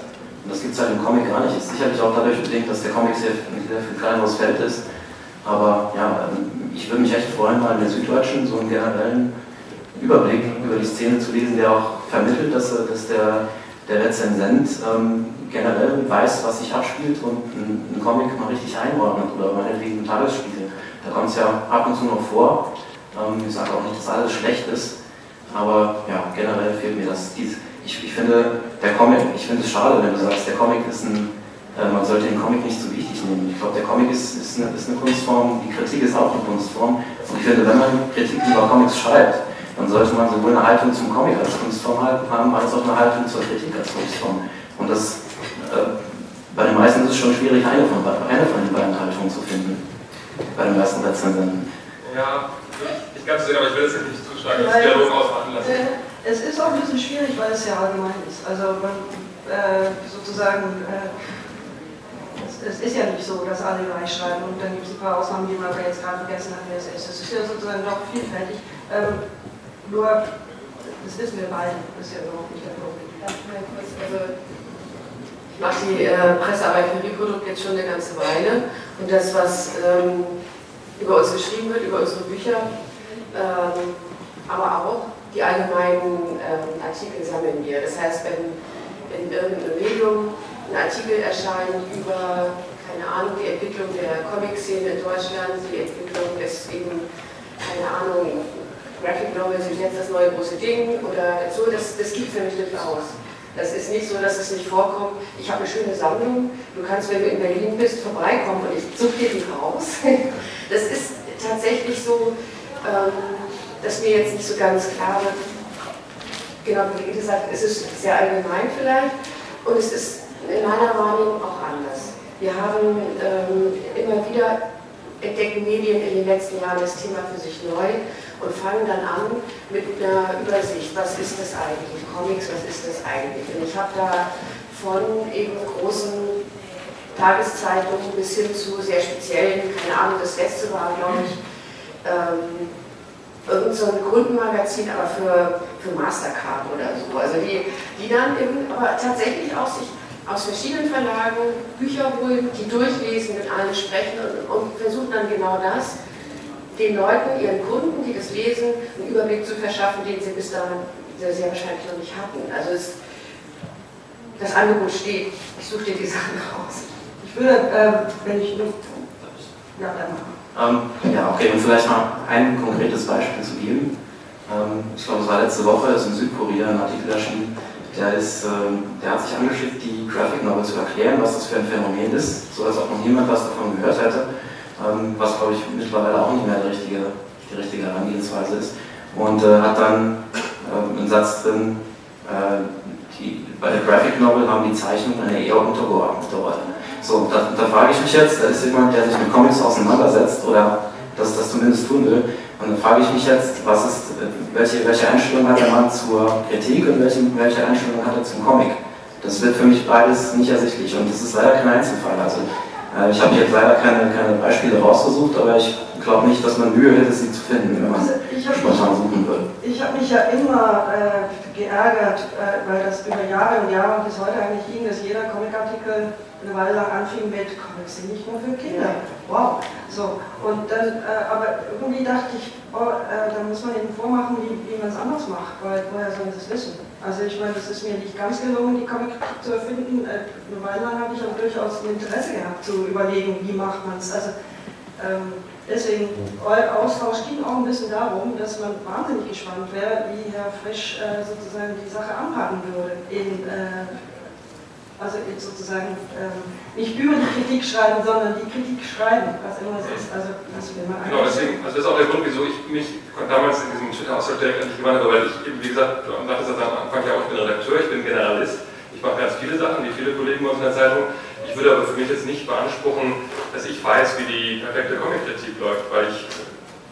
Und das gibt es halt im Comic gar nicht. Ist sicherlich auch dadurch bedingt, dass der Comic sehr, sehr viel kleineres Feld ist. Aber ja, ähm, ich würde mich echt freuen, mal in der Süddeutschen so einen generellen Überblick über die Szene zu lesen, der auch vermittelt, dass, dass der, der Rezensent ähm, generell weiß, was sich abspielt und einen Comic mal richtig einordnet oder meinetwegen einen Tagesspiegel. Da kommt es ja ab und zu noch vor. Ähm, ich sage auch nicht, dass alles schlecht ist, aber ja, generell fehlt mir das. Dies, ich, ich finde, der Comic, ich finde es schade, wenn du sagst, der Comic ist ein, äh, man sollte den Comic nicht so wichtig nehmen. Ich glaube, der Comic ist, ist, eine, ist eine Kunstform, die Kritik ist auch eine Kunstform. Und ich finde, wenn man Kritiken über Comics schreibt, dann sollte man sowohl eine Haltung zum Comic als Kunstform haben, als auch eine Haltung zur Kritik als Kunstform. Und das äh, bei den meisten ist es schon schwierig, eine von, eine von den beiden Haltungen zu finden. Bei den meisten Rezensenten. Ja, ich ganz sehr, aber ich will es jetzt nicht zu stark als Dialog ausmachen lassen. Es ist auch ein bisschen schwierig, weil es sehr allgemein ist. Also man, äh, sozusagen, äh, es, es, ist ja nicht so, dass alle gleich schreiben und dann gibt es ein paar Ausnahmen, die man jetzt gerade vergessen hat, wer es ist. Es ist ja sozusagen doch vielfältig. Ähm, nur, das wissen wir beide, das ist ja überhaupt nicht der Problem. Ja, also mache die äh, Pressearbeit für Reprodukt jetzt schon eine ganze Weile und das, was ähm, über uns geschrieben wird, über unsere Bücher, ähm, aber auch die allgemeinen ähm, Artikel sammeln wir. Das heißt, wenn in irgendeinem Medium ein Artikel erscheint über, keine Ahnung, die Entwicklung der Comic-Szene in Deutschland, die Entwicklung des eben, keine Ahnung, Graphic Novels sind jetzt das neue große Ding oder so, das, das gibt es nämlich durchaus. Das ist nicht so, dass es nicht vorkommt. Ich habe eine schöne Sammlung. Du kannst, wenn du in Berlin bist, vorbeikommen und ich suche dir die raus. Das ist tatsächlich so, ähm, dass mir jetzt nicht so ganz klar wird. Genau, wie gesagt, es ist sehr allgemein vielleicht und es ist in meiner Wahrnehmung auch anders. Wir haben ähm, immer wieder entdecken Medien in den letzten Jahren das Thema für sich neu und fangen dann an mit einer Übersicht, was ist das eigentlich, Comics, was ist das eigentlich. Und ich habe da von eben großen Tageszeitungen bis hin zu sehr speziellen, keine Ahnung, das letzte war, glaube ich, ähm, irgend so ein Kundenmagazin, aber für, für Mastercard oder so. Also die, die dann eben aber tatsächlich auch sich aus verschiedenen Verlagen Bücher holen, die durchlesen, mit allen sprechen und, und versuchen dann genau das den Leuten, ihren Kunden, die das lesen, einen Überblick zu verschaffen, den sie bis dahin sehr, sehr wahrscheinlich noch nicht hatten. Also es, das Angebot steht, ich suche dir die Sachen raus. Ich würde, äh, wenn ich nur. Ja, ähm, ja, okay, um vielleicht mal ein konkretes Beispiel zu geben. Ähm, ich glaube, es war letzte Woche, ist in Südkorea ein Artikel erschienen, der, ist, ähm, der hat sich angeschickt, die Graphic Novel zu erklären, was das für ein Phänomen ist, sodass auch noch niemand was davon gehört hätte ähm, was glaube ich mittlerweile auch nicht mehr die richtige, die richtige Herangehensweise ist. Und äh, hat dann äh, einen Satz drin, äh, die, bei der Graphic Novel haben die Zeichnungen eine eher untergeordnete Rolle. So, da, da frage ich mich jetzt, da ist jemand, der sich mit Comics auseinandersetzt oder das, das zumindest tun will, und dann frage ich mich jetzt, was ist, welche, welche Einstellung hat der Mann zur Kritik und welche, welche Einstellung hat er zum Comic? Das wird für mich beides nicht ersichtlich und das ist leider kein Einzelfall. Also äh, ich habe jetzt leider keine, keine Beispiele rausgesucht, aber ich glaube nicht, dass man Mühe hätte, sie zu finden, wenn man also spontan suchen würde. Ich habe mich ja immer äh, geärgert, äh, weil das über Jahre und Jahre und bis heute eigentlich ging, dass jeder Comicartikel eine Weile lang anfing mit Comics sind nicht nur für Kinder. Wow. So, und dann, äh, aber irgendwie dachte ich, oh, äh, da muss man ihnen vormachen, wie, wie man es anders macht, weil woher sollen sie es wissen? Also ich meine, es ist mir nicht ganz gelungen, die Comic zu erfinden. Äh, eine Weile lang habe ich auch durchaus ein Interesse gehabt, zu überlegen, wie macht man es. Also ähm, deswegen, euer Austausch ging auch ein bisschen darum, dass man wahnsinnig gespannt wäre, wie Herr Frisch äh, sozusagen die Sache anpacken würde in äh, also jetzt sozusagen ähm, nicht über die Kritik schreiben, sondern die Kritik schreiben, was immer es ist. Also das will man Genau, deswegen, also das ist auch der Grund, wieso ich mich damals in diesem Twitter-Austausch direkt an dich gewandt habe, weil ich eben, wie gesagt, sagtest das am Anfang ja auch, ich bin Redakteur, ich bin Generalist, ich mache ganz viele Sachen, wie viele Kollegen bei uns in der Zeitung. Ich würde aber für mich jetzt nicht beanspruchen, dass ich weiß, wie die perfekte Comic-Kritik läuft, weil ich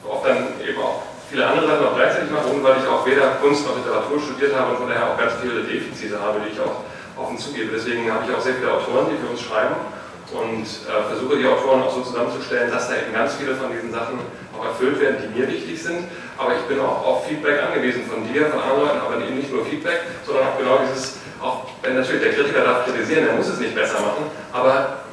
oft dann eben auch viele andere Sachen auch gleichzeitig mache und weil ich auch weder Kunst noch Literatur studiert habe und von daher auch ganz viele Defizite habe, die ich auch offen zugebe. Deswegen habe ich auch sehr viele Autoren, die für uns schreiben und äh, versuche die Autoren auch so zusammenzustellen, dass da eben ganz viele von diesen Sachen auch erfüllt werden, die mir wichtig sind. Aber ich bin auch auf Feedback angewiesen von dir, von anderen Leuten, aber eben nicht nur Feedback, sondern auch genau dieses, auch wenn natürlich der Kritiker darf kritisieren, er muss es nicht besser machen, aber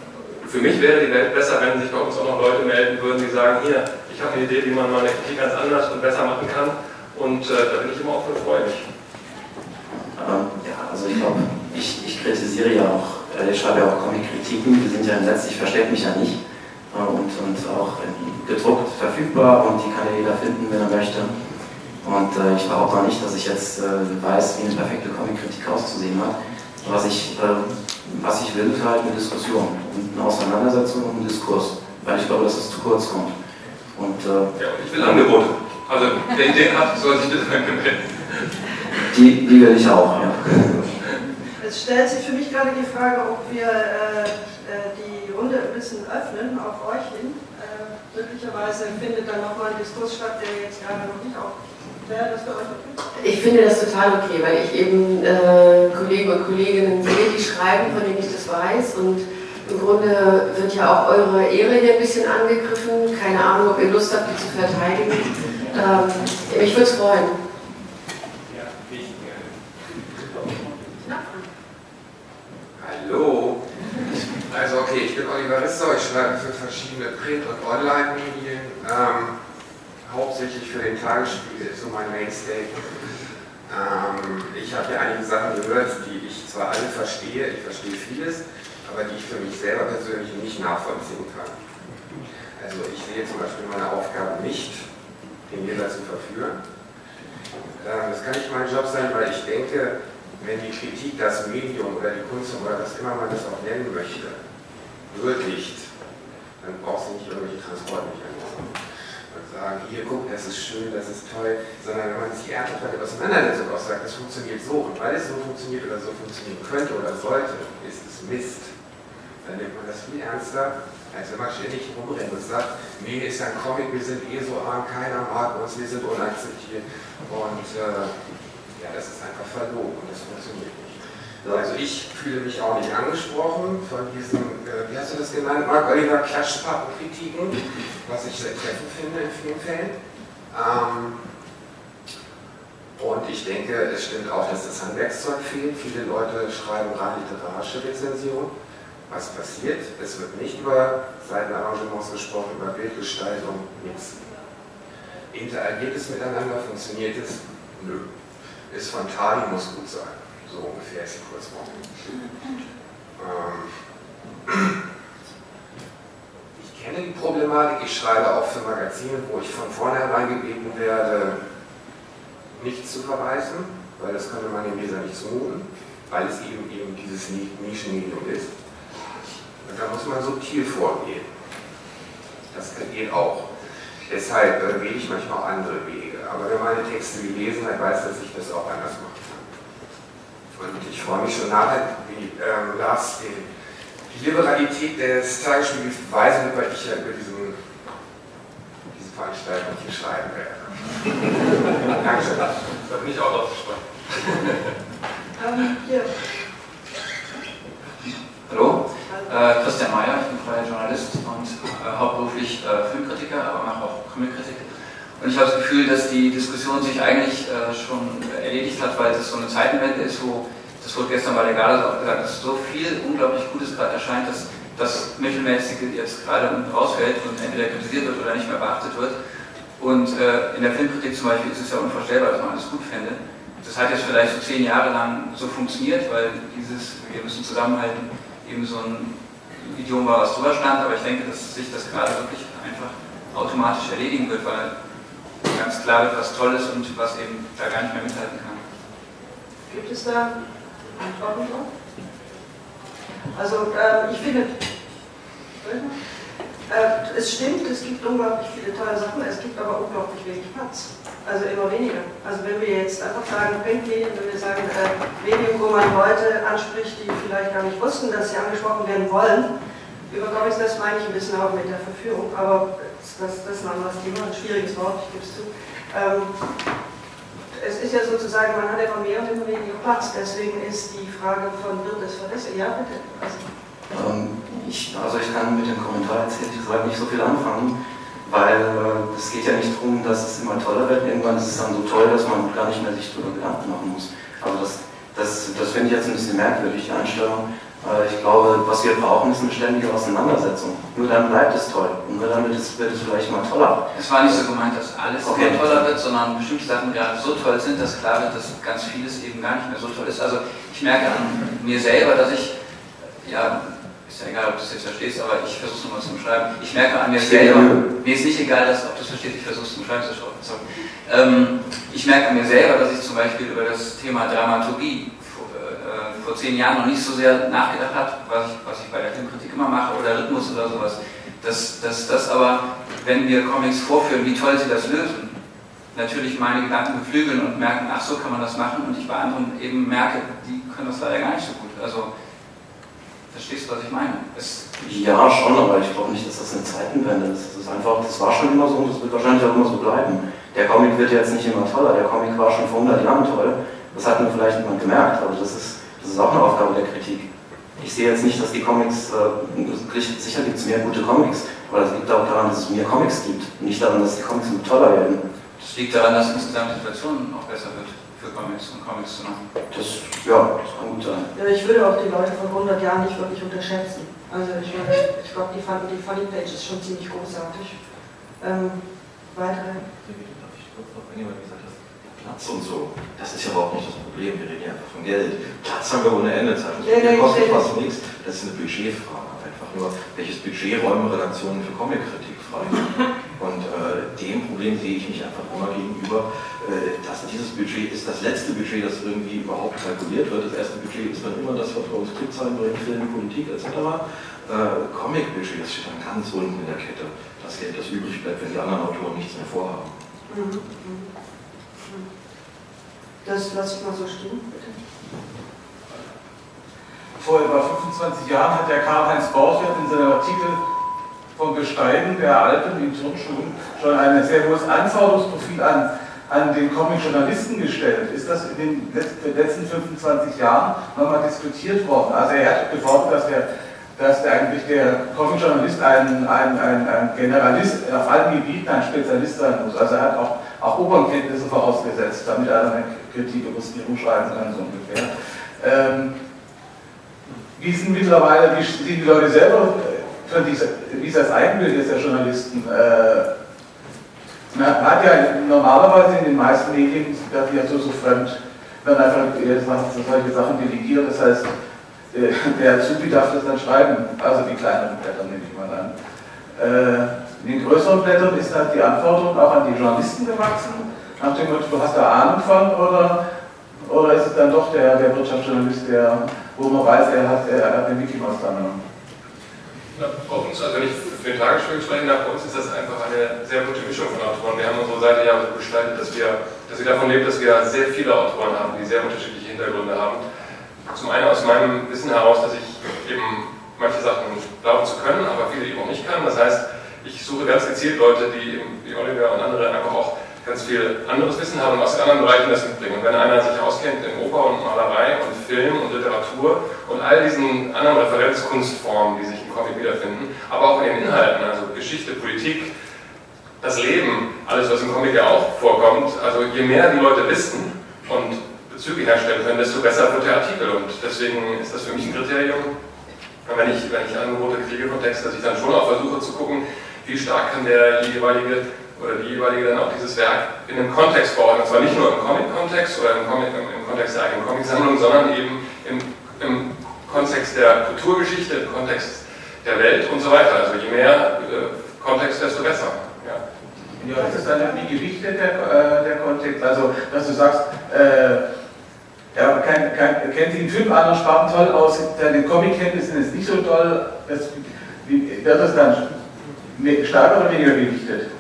für mich wäre die Welt besser, wenn sich bei uns auch noch Leute melden würden, die sagen, hier, ich habe eine Idee, wie man meine Kritik ganz anders und besser machen kann und äh, da bin ich immer auch für freudig. Ähm, ja, also ich glaube, ich, ich kritisiere ja auch, äh, ich schreibe ja auch Comic-Kritiken, die sind ja im ich verstecke mich ja nicht und, und auch gedruckt verfügbar und die kann ja jeder finden, wenn er möchte. Und äh, ich behaupte auch nicht, dass ich jetzt äh, weiß, wie eine perfekte Comic-Kritik auszusehen hat. Was ich, äh, was ich will, ist halt eine Diskussion und eine Auseinandersetzung und ein Diskurs, weil ich glaube, dass es zu kurz kommt. Und, äh, ja, und ich will Angebote. Also, wer Ideen hat, soll sich bitte melden. Die, die will ich auch, ja. Es stellt sich für mich gerade die Frage, ob wir äh, äh die Runde ein bisschen öffnen auf euch hin möglicherweise findet dann nochmal ein Diskurs statt, der jetzt gerade noch nicht auf. Ich finde das total okay, weil ich eben äh, Kollegen und Kolleginnen sehe, die schreiben, von denen ich das weiß. Und im Grunde wird ja auch eure Ehre hier ein bisschen angegriffen. Keine Ahnung, ob ihr Lust habt, die zu verteidigen. Ähm, mich würde es freuen. Hallo. Also okay, ich bin Oliver Risser, ich schreibe für verschiedene Print- und Online-Medien. Ähm, hauptsächlich für den Tagesspiegel so mein Mainstay. Ähm, ich habe ja einige Sachen gehört, die ich zwar alle verstehe, ich verstehe vieles, aber die ich für mich selber persönlich nicht nachvollziehen kann. Also ich sehe zum Beispiel meine Aufgabe nicht, den Leser zu verführen. Ähm, das kann nicht mein Job sein, weil ich denke, wenn die Kritik das Medium oder die Kunst oder was immer man das auch nennen möchte, würdigt, dann brauchst du nicht irgendwelche Transportmechanismen und sagen, hier guck, das ist schön, das ist toll, sondern wenn man sich ernsthaft mit der Auseinandersetzung auch sagt, das funktioniert so und weil es so funktioniert oder so funktionieren könnte oder sollte, ist es Mist. Dann nimmt man das viel ernster, als wenn man ständig rumrennt und sagt, nee, ist ein Comic, wir sind eh so arm, keiner mag uns, wir sind unakzeptiert und äh, ja, das ist einfach verlogen und das funktioniert nicht. Also ich fühle mich auch nicht angesprochen von diesen, äh, wie hast du das genannt, Mark Oliver Klatschpappenkritiken, was ich sehr treffend finde in vielen Fällen. Ähm, und ich denke, es stimmt auch, dass das Handwerkszeug fehlt. Viele Leute schreiben rein literarische Rezension. Was passiert? Es wird nicht über Seitenarrangements gesprochen, über Bildgestaltung, nichts. Interagiert es miteinander? Funktioniert es? Nö. Ist frontal, muss gut sein. So ungefähr ist die Kurzform. Ähm, ich kenne die Problematik, ich schreibe auch für Magazine, wo ich von vornherein gebeten werde, nichts zu verweisen, weil das könnte man dem Leser nicht zumuten, weil es eben, eben dieses Nischenmedium ist. Und da muss man subtil vorgehen. Das geht auch. Deshalb äh, wähle ich manchmal auch andere Wege. Aber wer meine Texte gelesen hat, weiß, dass ich das auch anders mache. Und ich freue mich schon nachher, wie ähm, Lars den, die Liberalität des Tagesspiegels beweisen wird, weil ich ja über diesen, diese Veranstaltung hier schreiben werde. Dankeschön. Da bin ich auch drauf gespannt. ähm, hier. Hallo, äh, Christian Mayer, ich bin freier Journalist und äh, hauptberuflich äh, Filmkritiker, aber mache auch Comic-Kritik. Und ich habe das Gefühl, dass die Diskussion sich eigentlich äh, schon erledigt hat, weil es so eine Zeitenwende ist, wo, das wurde gestern bei der Gala auch gesagt, dass so viel unglaublich Gutes gerade erscheint, dass das Mittelmäßige jetzt gerade rausfällt und entweder kritisiert wird oder nicht mehr beachtet wird. Und äh, in der Filmkritik zum Beispiel ist es ja unvorstellbar, dass man alles gut fände. Das hat jetzt vielleicht so zehn Jahre lang so funktioniert, weil dieses, wir müssen zusammenhalten, eben so ein Idiom war, was drüber stand, aber ich denke, dass sich das gerade wirklich einfach automatisch erledigen wird, weil ganz klar wird, was toll ist und was eben da gar nicht mehr mithalten kann. Gibt es da Antworten drauf? Also äh, ich finde, Äh, es stimmt, es gibt unglaublich viele tolle Sachen, es gibt aber unglaublich wenig Platz. Also immer weniger. Also wenn wir jetzt einfach sagen, Printmedien, wenn wir sagen, äh, Medien, wo man Leute anspricht, die vielleicht gar nicht wussten, dass sie angesprochen werden wollen, über Comics, das meine ich ein bisschen auch mit der Verführung, aber das, das ist ein Thema, ein schwieriges Wort, ich gebe es zu. Ähm, es ist ja sozusagen, man hat immer mehr und immer weniger Platz, deswegen ist die Frage von, wird es verbessert? Ja, bitte. Also, ähm, ich, also ich kann mit dem Kommentar jetzt ehrlich gesagt nicht so viel anfangen weil äh, es geht ja nicht darum, dass es immer toller wird. Irgendwann ist es dann so toll, dass man gar nicht mehr sich darüber Gedanken machen muss. Also das, das, das finde ich jetzt ein bisschen merkwürdig, die Einstellung. Äh, ich glaube, was wir brauchen, ist eine ständige Auseinandersetzung. Nur dann bleibt es toll. Und nur dann wird es, wird es vielleicht mal toller. Es war nicht so gemeint, dass alles okay. immer toller wird, sondern bestimmte Sachen gerade so toll sind, dass klar wird, dass ganz vieles eben gar nicht mehr so toll ist. Also ich merke an mir selber, dass ich ja, ist ja egal, ob du es jetzt verstehst, aber ich versuche es nochmal zu beschreiben. Ich merke an mir selber, mir ist nicht egal, dass, ob du es verstehst, ich versuche es zu beschreiben. Ähm, ich merke an mir selber, dass ich zum Beispiel über das Thema Dramaturgie äh, vor zehn Jahren noch nicht so sehr nachgedacht habe, was ich, was ich bei der Filmkritik immer mache, oder Rhythmus oder sowas. Dass das aber, wenn wir Comics vorführen, wie toll sie das lösen, natürlich meine Gedanken beflügeln und merken, ach so kann man das machen, und ich bei anderen eben merke, die können das leider gar nicht so gut. Also Verstehst du, was ich meine? Es ja, schon, aber ich glaube nicht, dass das eine Zeitenwende ist. Das ist einfach, das war schon immer so und das wird wahrscheinlich auch immer so bleiben. Der Comic wird jetzt nicht immer toller, der Comic war schon vor 100 Jahren toll. Das hat nur vielleicht niemand gemerkt, aber das ist, das ist auch eine Aufgabe der Kritik. Ich sehe jetzt nicht, dass die Comics, äh, sicher gibt es mehr gute Comics, aber das liegt auch daran, dass es mehr Comics gibt, nicht daran, dass die Comics immer toller werden. Das liegt daran, dass insgesamt die Situation auch besser wird für Comics und Comics zu machen. Das, ja, das kann gut sein. Ja, ich würde auch die Leute von 100 Jahren nicht wirklich unterschätzen. Also ich, ich glaube, die, die Funny Page ist schon ziemlich großartig. Ähm, weitere? Platz und so, das ist ja überhaupt nicht das Problem. Wir reden ja einfach von Geld. Platz haben wir ohne Ende. Das ja, kostet fast nichts. Das ist eine Budgetfrage. Einfach nur, welches Budget räumen Redaktionen für Comic-Kritik frei? Und äh, dem Problem sehe ich mich einfach immer gegenüber, äh, dass dieses Budget ist das letzte Budget, das irgendwie überhaupt kalkuliert wird. Das erste Budget ist dann immer das, was wir uns Klickzahlen bringen, Film, Politik etc. Äh, Comic-Budget, das steht dann ganz unten in der Kette. Das Geld, das übrig bleibt, wenn die anderen Autoren nichts mehr vorhaben. Mhm. Das lasse ich mal so stehen, bitte. Vor etwa 25 Jahren hat der Karl-Heinz Borchert in seinem Artikel von Gesteinen der Alpen in Turnschuhen schon ein sehr hohes Anforderungsprofil an an den Comic-Journalisten gestellt. Ist das in den letzten 25 Jahren nochmal diskutiert worden? Also er hat gefordert, dass der, dass der eigentlich der Comic-Journalist ein, ein, ein, ein, Generalist auf allen Gebieten ein Spezialist sein muss. Also er hat auch, auch Opernkenntnisse vorausgesetzt, damit er eine Kritik über Stilung schreiben kann, so ungefähr. Ähm, wie sind mittlerweile, wie sehen die Leute selber von dieser, wie ist das Eigenbild des Journalisten? Äh, man hat ja normalerweise in den meisten Medien, das ja so, so fremd, dann einfach solche Sachen delegiert. Das heißt, äh, der Azubi darf das dann schreiben, also die kleineren Blätter nehme ich mal an. Äh, in den größeren Blättern ist halt die Anforderung auch an die Journalisten gewachsen, nach dem Motto, du hast da Ahnung von, oder, oder ist es dann doch der, der Wirtschaftsjournalist, der, wo man weiß, er hat, er hat den Mickey Mouse dann bei uns, also wenn ich für den Tagesspiegel sprechen darf, bei uns ist das einfach eine sehr gute Mischung von Autoren. Wir haben unsere Seite ja so gestaltet, dass wir, dass wir davon leben, dass wir sehr viele Autoren haben, die sehr unterschiedliche Hintergründe haben. Zum einen aus meinem Wissen heraus, dass ich eben manche Sachen glauben zu können, aber viele eben auch nicht kann. Das heißt, ich suche ganz gezielt Leute, die wie Oliver und andere einfach auch ganz viel anderes Wissen haben und aus anderen Bereichen das mitbringen. Und wenn einer sich auskennt in Oper und Malerei und Film und Literatur und all diesen anderen Referenzkunstformen, die sich im Comic wiederfinden, aber auch in den Inhalten, also Geschichte, Politik, das Leben, alles, was im Comic ja auch vorkommt, also je mehr die Leute wissen und Bezüge herstellen können, desto besser wird der Artikel. Und deswegen ist das für mich ein Kriterium, wenn ich, wenn ich Angebote kriege von Text, dass ich dann schon auch versuche zu gucken, wie stark kann der jeweilige oder die jeweilige dann auch dieses Werk in einem Kontext verorten. Und zwar nicht nur im Comic-Kontext oder im, Comic, im, im, Kontext der eigenen Comicsammlung, sondern eben im, im, Kontext der Kulturgeschichte, im Kontext der Welt und so weiter. Also je mehr äh, Kontext, desto besser. Ja. Ja, das ist dann wie gewichtet der, äh, der Kontext. Also, dass du sagst, äh, ja, kein, kein, kennt sich in fünf anderen Sparten toll aus, deine Comic-Kenntnissen ist nicht so toll. Das, wird das dann stärker oder weniger gewichtet?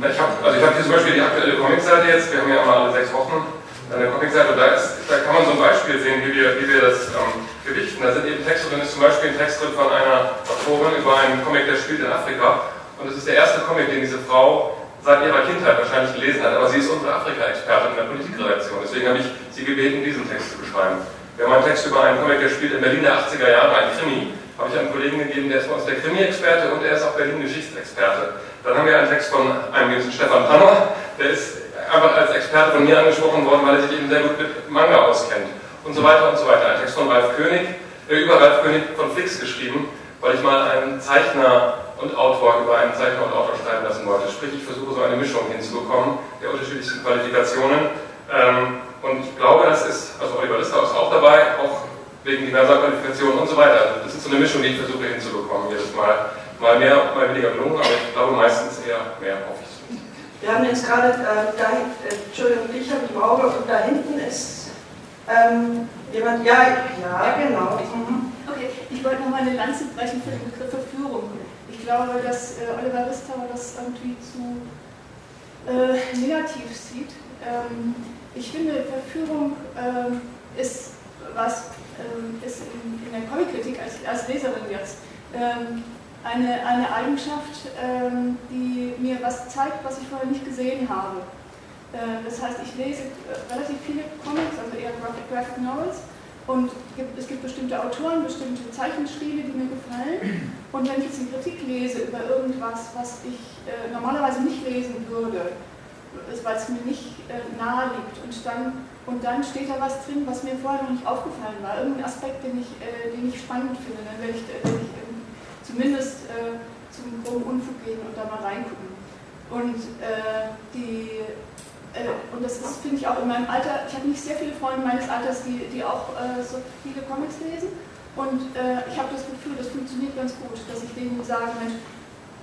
Ich hab, also ich habe hier zum Beispiel die aktuelle Comicseite jetzt, wir haben ja immer alle sechs Wochen eine Comicseite da, ist, da kann man so ein Beispiel sehen, wie wir, wie wir das ähm, gewichten. Da sind eben Texte drin, ist zum Beispiel ein Text drin von einer Autorin über einen Comic, der spielt in Afrika und es ist der erste Comic, den diese Frau seit ihrer Kindheit wahrscheinlich gelesen hat, aber sie ist unsere Afrika-Expertin in der Politikredaktion, deswegen habe ich sie gebeten, diesen Text zu beschreiben. Wir haben einen Text über einen Comic, der spielt in Berlin der 80er Jahre, ein Krimi, habe ich einem Kollegen gegeben, der ist bei uns der Krimi-Experte und er ist auch Berlin-Geschichtsexperte. Dann haben wir einen Text von einem gewissen Stefan Panner, der ist einfach als Experte von mir angesprochen worden, weil er sich eben sehr gut mit Manga auskennt. Und so weiter und so weiter. Ein Text von Ralf König, äh, über Ralf König von Flix geschrieben, weil ich mal einen Zeichner und Autor über einen Zeichner und Autor schreiben lassen wollte. Sprich, ich versuche so eine Mischung hinzubekommen der unterschiedlichsten Qualifikationen. Ähm, und ich glaube, das ist, also Oliver Lister ist auch dabei, auch wegen diverser Qualifikationen und so weiter. Also das ist so eine Mischung, die ich versuche hinzubekommen jedes Mal. Mal mehr, mal weniger gelungen, aber ich glaube meistens eher mehr, hoffe ich. Wir haben jetzt gerade, äh, da, äh, Entschuldigung, ich habe im Auge und da hinten ist ähm, jemand, ja, ja, genau. Mhm. Okay, ich wollte noch mal eine Lanze brechen für den Begriff Verführung. Ich glaube, dass äh, Oliver Ristauer das irgendwie zu äh, negativ sieht. Ähm, ich finde, Verführung ähm, ist was, ist in, in der Comic-Kritik als, als Leserin jetzt ähm, eine, eine Eigenschaft, ähm, die mir was zeigt, was ich vorher nicht gesehen habe. Das heißt, ich lese äh, relativ viele Comics, also eher Graphic, Graphic Novels, und es gibt bestimmte Autoren, bestimmte Zeichenstile, die mir gefallen. Und wenn ich jetzt eine Kritik lese über irgendwas, was ich äh, normalerweise nicht lesen würde, weil es mir nicht äh, nahe liegt, und dann, und dann steht da was drin, was mir vorher noch nicht aufgefallen war, irgendein Aspekt, den ich, äh, den ich spannend finde, dann werde ich, äh, ich zumindest äh, zum groben Unfug gehen und da mal reingucken. Und, äh, die, äh, und das ist, finde ich, auch in meinem Alter, ich habe nicht sehr viele Freunde meines Alters, die, die auch so viele Comics lesen. Und ich habe das Gefühl, das funktioniert ganz gut, dass ich denen sage, Mensch,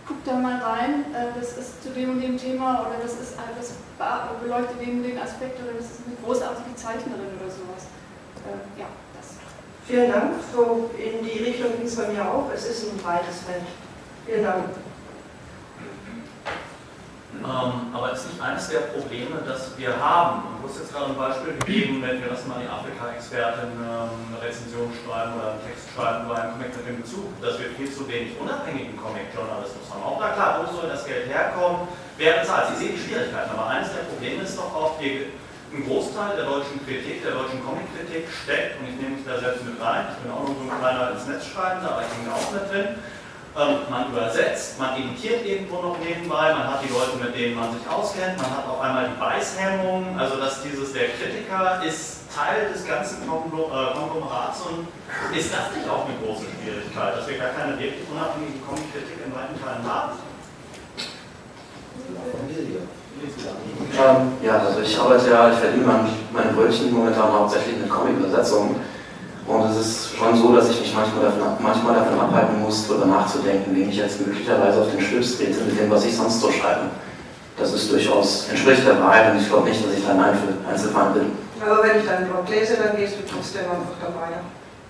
guck da mal rein, äh, das ist zu dem und dem Thema oder das ist das beleuchtet den und den Aspekt oder das ist eine großartige Zeichnerin oder sowas. ja. Vielen Dank. So in die Richtung ging es bei mir auch. Es ist ein breites Feld. Vielen Dank. Ähm, aber ist nicht eines der Probleme, das wir haben, und hast jetzt gerade ein Beispiel gegeben, wenn wir lassen mal die Afrika-Expertin ähm, eine Rezension schreiben oder einen Text schreiben über einen Comic mit dem Bezug, dass wir viel zu wenig unabhängigen Comic-Journalismus haben. Auch da klar, wo soll das Geld herkommen, wer bezahlt? Sie sehen die Schwierigkeiten, aber eines der Probleme ist doch auch, wir ein Großteil der deutschen Kritik, der deutschen Comic-Kritik steckt, und ich nehme mich da selbst mit rein, ich bin auch noch so ein kleiner ins Netz schreibender, aber ich hänge auch mit drin, man übersetzt, man editiert irgendwo noch nebenbei, man hat die Leute, mit denen man sich auskennt, man hat auf einmal die Beißhemmung, also dass dieses, der Kritiker ist Teil des ganzen äh, Konglomerats und ist das nicht auch eine große Schwierigkeit, dass wir gar keine wirklich unabhängige Comic-Kritik in weiten Teilen haben? Ähm, ja, also ich arbeite ja, ich verdiene mein, meine Brötchen momentan hauptsächlich mit Comic-Übersetzungen. Und es ist schon so, dass ich mich manchmal davon, manchmal davon abhalten muss, darüber nachzudenken, wen ich jetzt möglicherweise auf den Schlips trete mit dem, was ich sonst so schreibe. Das ist durchaus, entspricht der Wahrheit und ich glaube nicht, dass ich da ein Einzelfall bin. Aber wenn ich deinen Blog lese, dann gehst du trotzdem einfach dabei.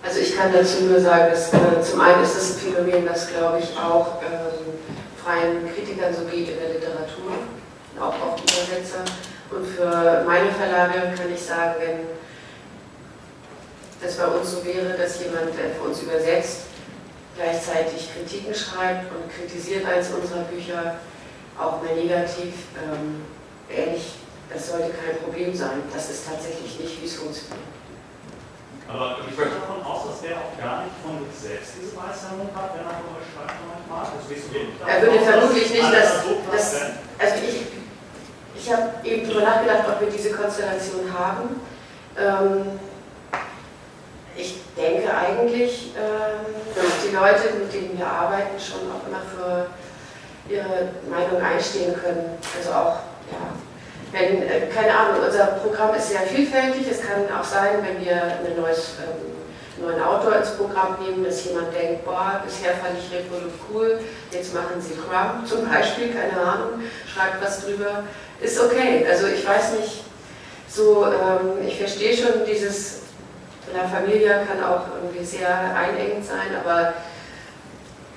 Also ich kann dazu nur sagen, dass äh, zum einen ist das ein Phänomen, das glaube ich auch ähm, freien Kritikern so geht in der Literatur auch oft Übersetzer. Und für meine Verlage kann ich sagen, wenn das bei uns so wäre, dass jemand, der für uns übersetzt, gleichzeitig Kritiken schreibt und kritisiert eins unserer Bücher, auch mal negativ, ähm, ehrlich, das sollte kein Problem sein. Das ist tatsächlich nicht, wie es funktioniert. Aber ich gehe davon aus, dass der auch gar nicht von sich selbst diese Weißhemmung hat, wenn er von euch schreibt manchmal. Er würde vermutlich nicht, dass, dass also ich, ich habe eben darüber nachgedacht, ob wir diese Konstellation haben. Ähm, denke eigentlich, ähm, dass die Leute, mit denen wir arbeiten, schon auch immer für ihre Meinung einstehen können. Also auch, ja, wenn, äh, keine Ahnung, unser Programm ist sehr vielfältig. Es kann auch sein, wenn wir ein neues, ähm, neuen Autor ins Programm nehmen, dass jemand denkt, boah, bisher fand ich Revolution cool, jetzt machen sie Crumb zum Beispiel, keine Ahnung, schreibt was drüber ist okay. Also ich weiß nicht, so, ähm, ich verstehe schon dieses, La Familia kann auch irgendwie sehr einengend sein, aber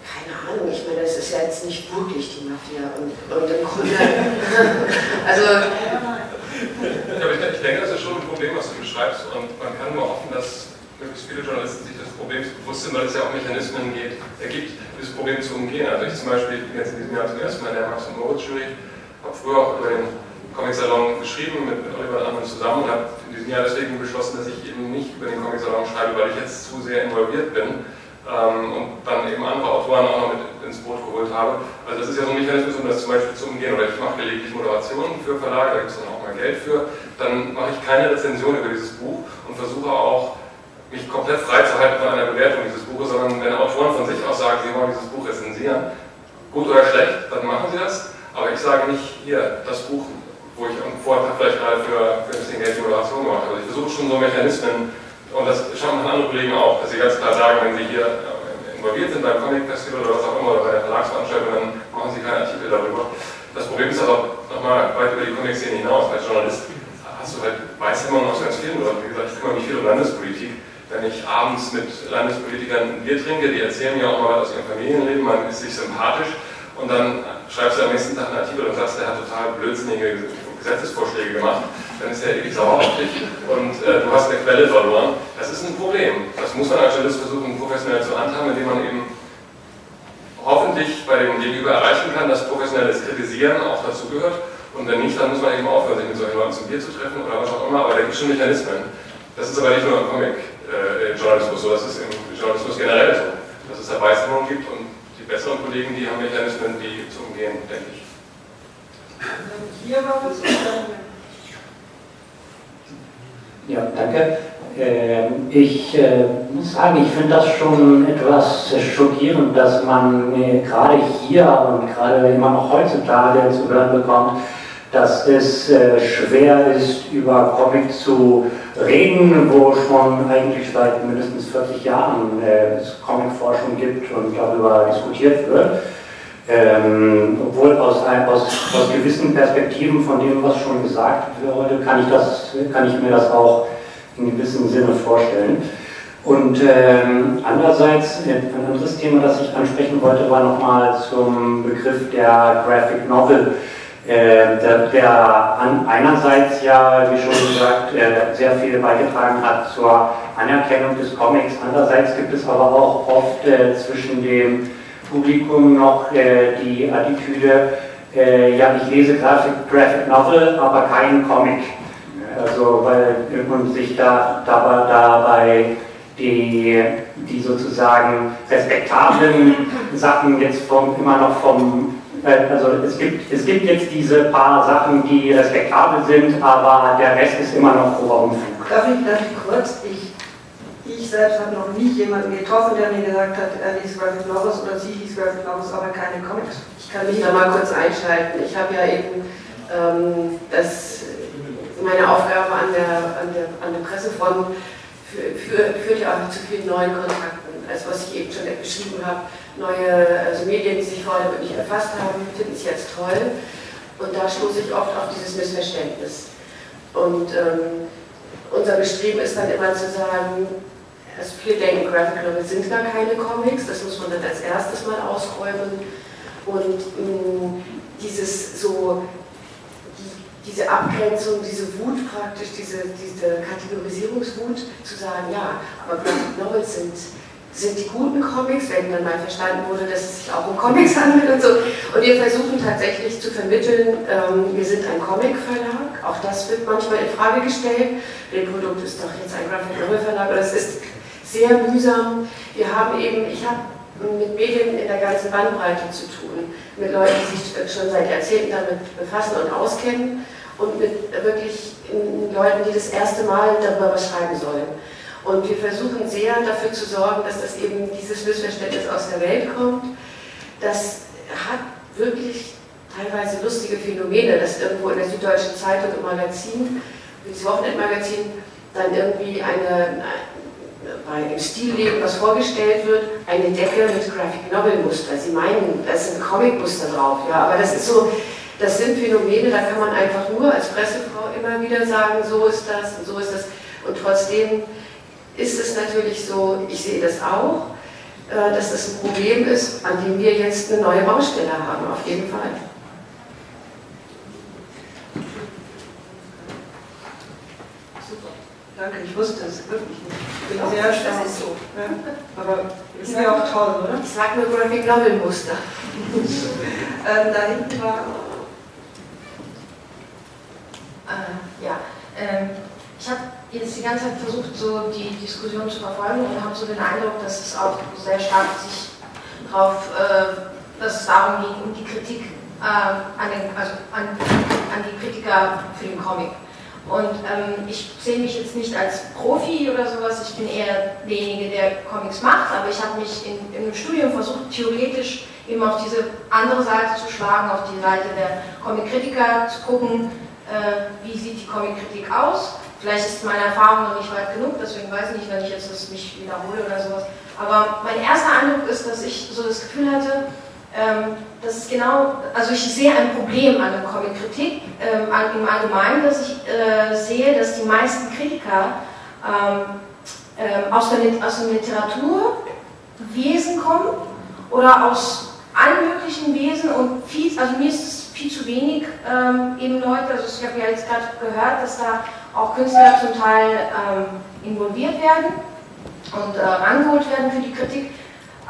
keine Ahnung, ich meine, das ist ja jetzt nicht wirklich die Mafia und, und im Grunde, also... Ja, aber ich, denke, das ist schon ein Problem, was du beschreibst und man kann nur hoffen, dass möglichst viele Journalisten sich des Problems bewusst sind, weil es ja auch Mechanismen geht, ergibt, dieses Problem zu umgehen. Also ich zum Beispiel, ich bin jetzt in diesem Jahr zum ersten Mal in der Max- und Moritz-Jury, habe früher auch über den Comic-Salon geschrieben mit, Oliver und anderen zusammen und habe in diesem Jahr deswegen beschlossen, dass ich eben nicht über den Comic-Salon schreibe, weil ich jetzt zu sehr involviert bin ähm, und dann eben andere Autoren auch noch mit ins Boot geholt habe. Also das ist ja so ein Mechanismus, um das zum Beispiel zu umgehen. Oder ich mache gelegentlich Moderationen für Verlage, da gibt es dann auch mal Geld für. Dann mache ich keine Rezension über dieses Buch und versuche auch, mich komplett frei zu halten von einer Bewertung dieses Buches, sondern wenn Autoren von sich aus sagen, sie wollen dieses Buch rezensieren, gut oder schlecht, dann machen sie das. Aber ich sage nicht, hier, das Buch, wo ich am Vortag vielleicht gerade für, für ein bisschen Geld Moderation gemacht habe. Also ich versuche schon so Mechanismen und das schauen andere Kollegen auch, dass sie ganz klar sagen, wenn sie hier äh, involviert sind beim Comic Festival oder was auch immer, oder bei der Verlagsveranstaltung, dann machen sie keinen Artikel darüber. Das Problem ist aber nochmal weit über die Comic-Szene hinaus. Als Journalist hast du halt Weißhämmer und aus ganz vielen Leuten. Wie gesagt, ich kümmere mich viel um Landespolitik. Wenn ich abends mit Landespolitikern ein Bier trinke, die erzählen mir auch mal was aus ihrem Familienleben, man ist sich sympathisch und dann schreibst du am nächsten Tag einen Artikel und sagst, der hat total blödsinnige Gesetzesvorschläge gemacht dann ist er ewig sauer auf dich und äh, du hast eine Quelle verloren. Das ist ein Problem. Das muss man als Journalist versuchen, professionell zu handhaben, indem man eben hoffentlich bei dem Gegenüber erreichen kann, dass professionelles Kritisieren auch dazugehört. Und wenn nicht, dann muss man eben aufhören, sich mit solchen Leuten zum Bier zu treffen oder was auch immer. Aber da gibt es schon Mechanismen. Das ist aber nicht nur im Comic-Journalismus äh, so, das ist im Journalismus generell so. Dass es Erweiterungen gibt und die besseren Kollegen, die haben Mechanismen, die zu umgehen, denke ich. Hier war was ja, danke. Ähm, ich äh, muss sagen, ich finde das schon etwas schockierend, dass man äh, gerade hier und gerade immer noch heutzutage zu hören bekommt, dass es äh, schwer ist, über Comic zu reden, wo schon eigentlich seit mindestens 40 Jahren es Comicforschung gibt und darüber diskutiert wird. Ähm, obwohl aus, aus, aus gewissen Perspektiven von dem, was schon gesagt wurde, kann ich, das, kann ich mir das auch in gewissem Sinne vorstellen. Und ähm, andererseits, äh, ein anderes Thema, das ich ansprechen wollte, war nochmal zum Begriff der Graphic Novel, äh, der, der an, einerseits ja, wie schon gesagt, äh, sehr viel beigetragen hat zur Anerkennung des Comics, andererseits gibt es aber auch oft äh, zwischen dem Publikum noch äh, die Attitüde, äh, ja, ich lese Graphic, Graphic Novel, aber keinen Comic. Also, weil und sich da, da, dabei die, die sozusagen respektablen Sachen jetzt vom, immer noch vom, äh, also es gibt, es gibt jetzt diese paar Sachen, die respektabel sind, aber der Rest ist immer noch grober. Darf ich, darf ich kurz, ich selbst habe noch nie jemanden getroffen, der mir gesagt hat, er liest Graphic Novels oder sie liest Graphic Novels, aber keine Comics. Ich kann mich da mal kurz einschalten. Ich habe ja eben ähm, das, meine Aufgabe an der, an der, an der Pressefront für, für, führt ja auch zu vielen neuen Kontakten. Also was ich eben schon beschrieben habe, neue also Medien, die sich vorher wirklich nicht erfasst haben, finden es jetzt toll. Und da stoße ich oft auf dieses Missverständnis. Und ähm, unser Bestreben ist dann immer zu sagen, also viele denken, Graphic Novels sind gar keine Comics, das muss man dann als erstes mal ausräumen. Und mh, mm, dieses so, die, diese Abgrenzung, diese Wut praktisch, diese, diese Kategorisierungswut, zu sagen, ja, aber Graphic Novels sind, sind die guten Comics, wenn dann mal verstanden wurde, dass es sich auch um Comics handelt und so. Und wir versuchen tatsächlich zu vermitteln, ähm, wir sind ein Comic-Verlag, auch das wird manchmal in Frage gestellt. Der Produkt ist doch jetzt ein Graphic Novel Verlag, aber das ist sehr mühsam. Wir haben eben, ich habe mit Medien in der ganzen Bandbreite zu tun, mit Leuten, die sich schon seit Jahrzehnten damit befassen und auskennen und mit wirklich Leuten, die das erste Mal darüber was schreiben sollen. Und wir versuchen sehr dafür zu sorgen, dass das eben dieses Missverständnis aus der Welt kommt. Das hat wirklich teilweise lustige Phänomene, dass irgendwo in der Süddeutschen Zeitung im Magazin, das Wochenendmagazin, dann irgendwie eine, bei dem Stilleben, was vorgestellt wird, eine Decke mit Graphic Novel Muster. Sie meinen, da sind Comic-Muster drauf, ja, aber das ist so, das sind Phänomene, da kann man einfach nur als Pressefrau immer wieder sagen, so ist das und so ist das. Und trotzdem ist es natürlich so, ich sehe das auch, äh, dass das ein Problem ist, an dem wir jetzt eine neue Baustelle haben, auf jeden Fall. Super, danke, ich wusste es wirklich nicht. Ich bin sehr erstaunt. Das ist so. Ja, aber ist ja auch toll, oder? Ich sag nur Graphic Novel Muster. ähm, da hinten war. Äh, ja, ähm, ich habe jetzt die ganze Zeit versucht, so die Diskussion zu verfolgen und habe so den Eindruck, dass es auch sehr stark sich darauf, äh, dass es darum ging, um die Kritik äh, an, den, also an, an die Kritiker für den Comic. Und ähm, ich sehe mich jetzt nicht als Profi oder sowas, ich bin eher derjenige, der Comics macht, aber ich habe mich in, in einem Studium versucht, theoretisch eben auf diese andere Seite zu schlagen, auf die Seite der Comic-Kritiker zu gucken, äh, wie sieht die Comic-Kritik aus. Vielleicht ist meine Erfahrung noch nicht weit genug, deswegen weiß ich nicht, wenn ich jetzt das mich wiederhole oder sowas. Aber mein erster Eindruck ist, dass ich so das Gefühl hatte, ähm, das ist genau, also ich sehe ein Problem an der Comic-Kritik ähm, im Allgemeinen, dass ich äh, sehe, dass die meisten Kritiker ähm, ähm, aus, der, aus dem Literaturwesen kommen oder aus allen möglichen Wesen und viel, also mir ist es viel zu wenig ähm, eben Leute, also ich habe ja jetzt gerade gehört, dass da auch Künstler zum Teil ähm, involviert werden und äh, rangeholt werden für die Kritik.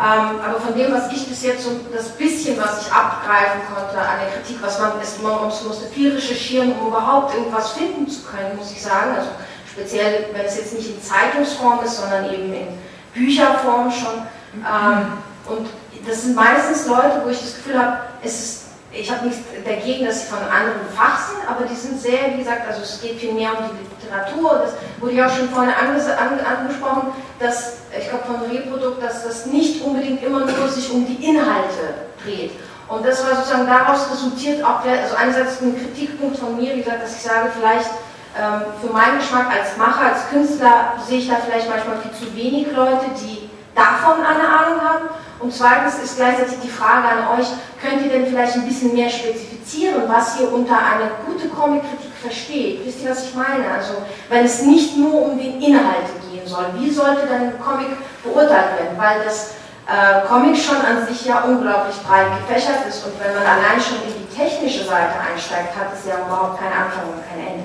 Ähm, aber von dem, was ich bis jetzt so das bisschen, was ich abgreifen konnte an der Kritik, was man ist, man musste viel recherchieren, um überhaupt irgendwas finden zu können, muss ich sagen. Also speziell, wenn es jetzt nicht in Zeitungsform ist, sondern eben in Bücherform schon. Ähm, und das sind meistens Leute, wo ich das Gefühl habe, es ist ich habe nichts dagegen, dass sie von anderen Fach sind, aber die sind sehr, wie gesagt, also es geht viel mehr um die Literatur. Das wurde ja auch schon vorhin angesprochen, dass, ich glaube von Reprodukt, dass das nicht unbedingt immer nur sich um die Inhalte dreht. Und das war sozusagen daraus resultiert auch, also einerseits ein Kritikpunkt von mir, wie gesagt, dass ich sage, vielleicht ähm, für meinen Geschmack als Macher, als Künstler sehe ich da vielleicht manchmal viel zu wenig Leute, die davon eine Ahnung haben. Und zweitens ist gleichzeitig die Frage an euch, könnt ihr denn vielleicht ein bisschen mehr spezifizieren, was ihr unter eine gute Comic-Kritik versteht? Wisst ihr, was ich meine? Also, wenn es nicht nur um den Inhalt gehen soll, wie sollte dann ein Comic beurteilt werden? Weil das äh, Comic schon an sich ja unglaublich breit gefächert ist und wenn man allein schon in die technische Seite einsteigt, hat es ja überhaupt keinen Anfang und kein Ende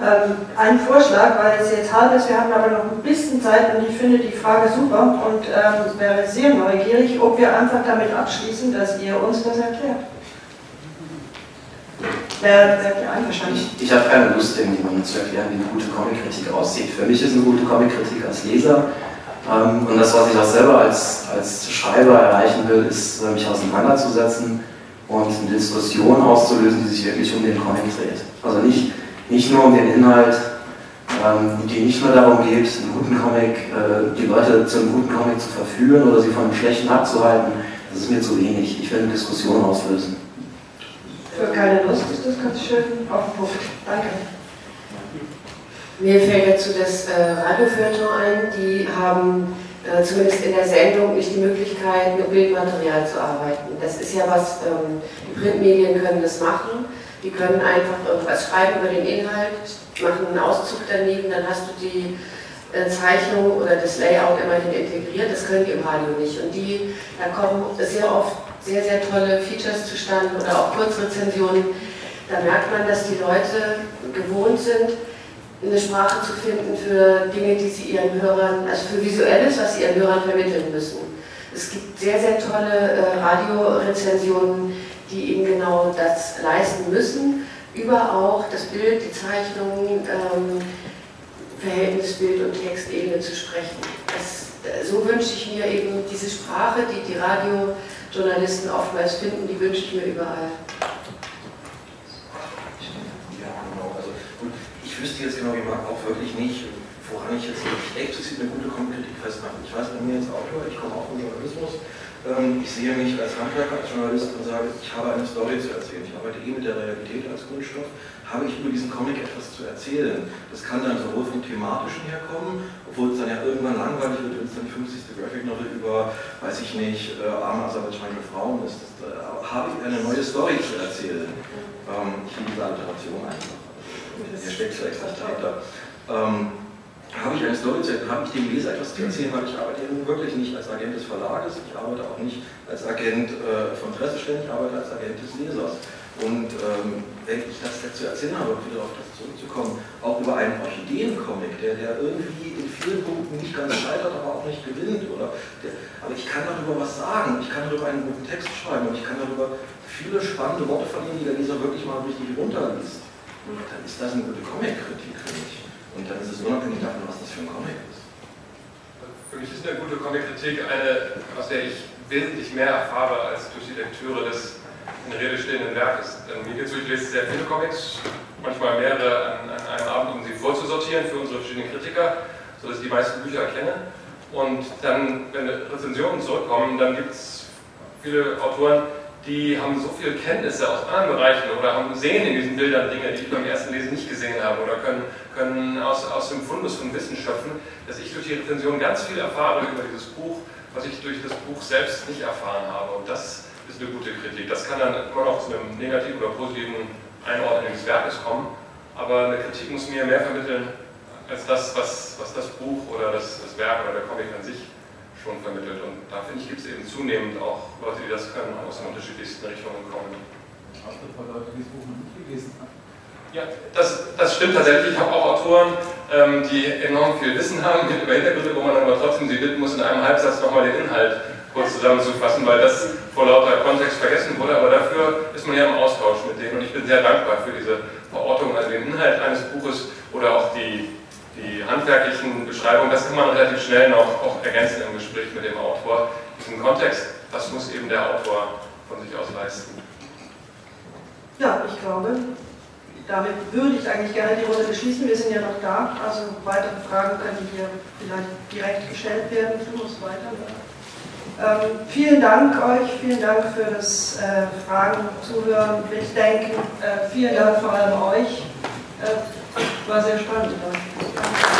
ähm, einen Vorschlag, weil es jetzt halb ist, wir haben aber noch ein bisschen Zeit und ich finde die Frage super und ähm, wäre sehr neugierig, ob wir einfach damit abschließen, dass ihr uns das erklärt. Wer wäre ihr einverstanden? Ich, habe keine Lust, irgendjemandem zu erklären, wie eine gute Comic-Kritik aussieht. Für mich ist eine gute Comic-Kritik als Leser ähm, und das, was ich auch selber als, als Schreiber erreichen will, ist, mich auseinanderzusetzen und eine Diskussion auszulösen, die sich wirklich um den Comic dreht. Also nicht nicht nur um den Inhalt, ähm, die nicht nur darum geht, einen guten Comic, äh, die Leute zu einem guten Comic zu verführen oder sie von einem schlechten abzuhalten. Das ist mir zu wenig. Ich will eine Diskussion auslösen. Für keine Lust ist das ganz schön auf den Punkt. Danke. Mir fällt dazu das äh, ein, die haben äh, zumindest in der Sendung nicht die Möglichkeit, mit Bildmaterial zu arbeiten. Das ist ja was, ähm, die Printmedien können das machen die können einfach irgendwas schreiben über den Inhalt, machen einen Auszug daneben, dann hast du die äh, Zeichnung oder das Layout immerhin integriert. Das können die im Radio nicht. Und die, da kommen sehr oft sehr, sehr tolle Features zustande oder auch Kurzrezensionen. Da merkt man, dass die Leute gewohnt sind, eine Sprache zu finden für Dinge, die sie ihren Hörern, also für Visuelles, was sie ihren Hörern vermitteln müssen. Es gibt sehr, sehr tolle äh, Radiorezensionen, die eben genau das leisten müssen, über auch das Bild, die Zeichnung, ähm, Verhältnis Bild und Textebene zu sprechen. Das, so wünsche ich mir eben diese Sprache, die die Radiojournalisten oftmals finden, die wünsche ich mir überall. Ja, genau. Also, ich wüsste jetzt genau, ich mag auch wirklich nicht, woran ich jetzt explizit eine gute Kommunikation festmache. Ich weiß, bei mir als Autor, ich komme auch vom Journalismus, ich sehe mich als Handwerker, als Journalist und sage, ich habe eine Story zu erzählen. Ich arbeite eh mit der Realität als Grundstoff. Habe ich über diesen Comic etwas zu erzählen? Das kann dann sowohl vom thematischen herkommen, obwohl es dann ja irgendwann langweilig wird, wenn es dann die 50. Graphic Novel über, weiß ich nicht, äh, arme aserbaidschanische Frauen ist. Das, äh, habe ich eine neue Story zu erzählen? Ähm, ich liebe diese Alliteration einfach. Hier steckt vielleicht was dahinter. Ähm, habe ich eine Story zu habe ich dem Leser etwas zu erzählen, weil ich arbeite nun wirklich nicht als Agent des Verlages, ich arbeite auch nicht als Agent äh, von Pressestellen, ich arbeite als Agent des Lesers. Und ähm, wenn ich das dazu erzählen habe, um wieder auf das zurückzukommen, auch über einen Orchideencomic, der, der irgendwie in vielen Punkten nicht ganz scheitert, aber auch nicht gewinnt. Oder der, aber ich kann darüber was sagen, ich kann darüber einen guten Text schreiben und ich kann darüber viele spannende Worte verlieren, die der Leser wirklich mal richtig runterliest. Dann ist das eine gute Comic-Kritik für mich. Und dann ist es unabhängig davon, was das für ein Comic ist. Für mich ist eine gute Comic-Kritik eine, aus der ich wesentlich mehr erfahre als durch die Lektüre des in Rede stehenden Werkes. Denn mir geht so, ich lese sehr viele Comics, manchmal mehrere an, an, einem Abend, um sie vorzusortieren für unsere verschiedenen Kritiker, sodass ich die meisten Bücher erkenne. Und dann, wenn Rezensionen zurückkommen, dann gibt es viele Autoren, die haben so viele Kenntnisse aus anderen Bereichen oder haben, sehen in diesen Bildern Dinge, die ich beim ersten Lesen nicht gesehen habe oder können, können aus, aus dem Fundus von Wissen schöpfen, dass ich durch die Rezension ganz viel erfahre über dieses Buch, was ich durch das Buch selbst nicht erfahren habe. Und das ist eine gute Kritik. Das kann dann immer noch zu einem negativen oder positiven Einordnen des Werkes kommen, aber eine Kritik muss mir mehr vermitteln als das, was, was das Buch oder das, das Werk oder der Comic an sich schon vermittelt. Und da finde ich, gibt es eben zunehmend auch Leute, die das können, aus den unterschiedlichsten Richtungen kommen. Hast du ein paar Leute, die das Buch noch nicht gelesen haben? Ja, das, das stimmt tatsächlich. Ich habe auch Autoren, ähm, die enorm viel Wissen haben über Hintergründe, wo man aber trotzdem sie bitten muss, in einem Halbsatz nochmal den Inhalt kurz zusammenzufassen, weil das vor lauter Kontext vergessen wurde, aber dafür ist man ja im Austausch mit denen und ich bin sehr dankbar für diese Verortung, also den Inhalt eines Buches oder auch die, die handwerklichen Beschreibungen, das kann man relativ schnell noch auch ergänzen im Gespräch mit dem Autor. Diesen Kontext, das muss eben der Autor von sich aus leisten. Ja, ich glaube, damit würde ich eigentlich gerne die Runde beschließen. Wir sind ja noch da, also weitere Fragen können hier vielleicht direkt gestellt werden. Du musst weiter. Ähm, vielen Dank euch, vielen Dank für das äh, Fragen, Zuhören, Mitdenken. Äh, vielen Dank vor allem euch. Äh, war sehr spannend. Danke. Eigentlich.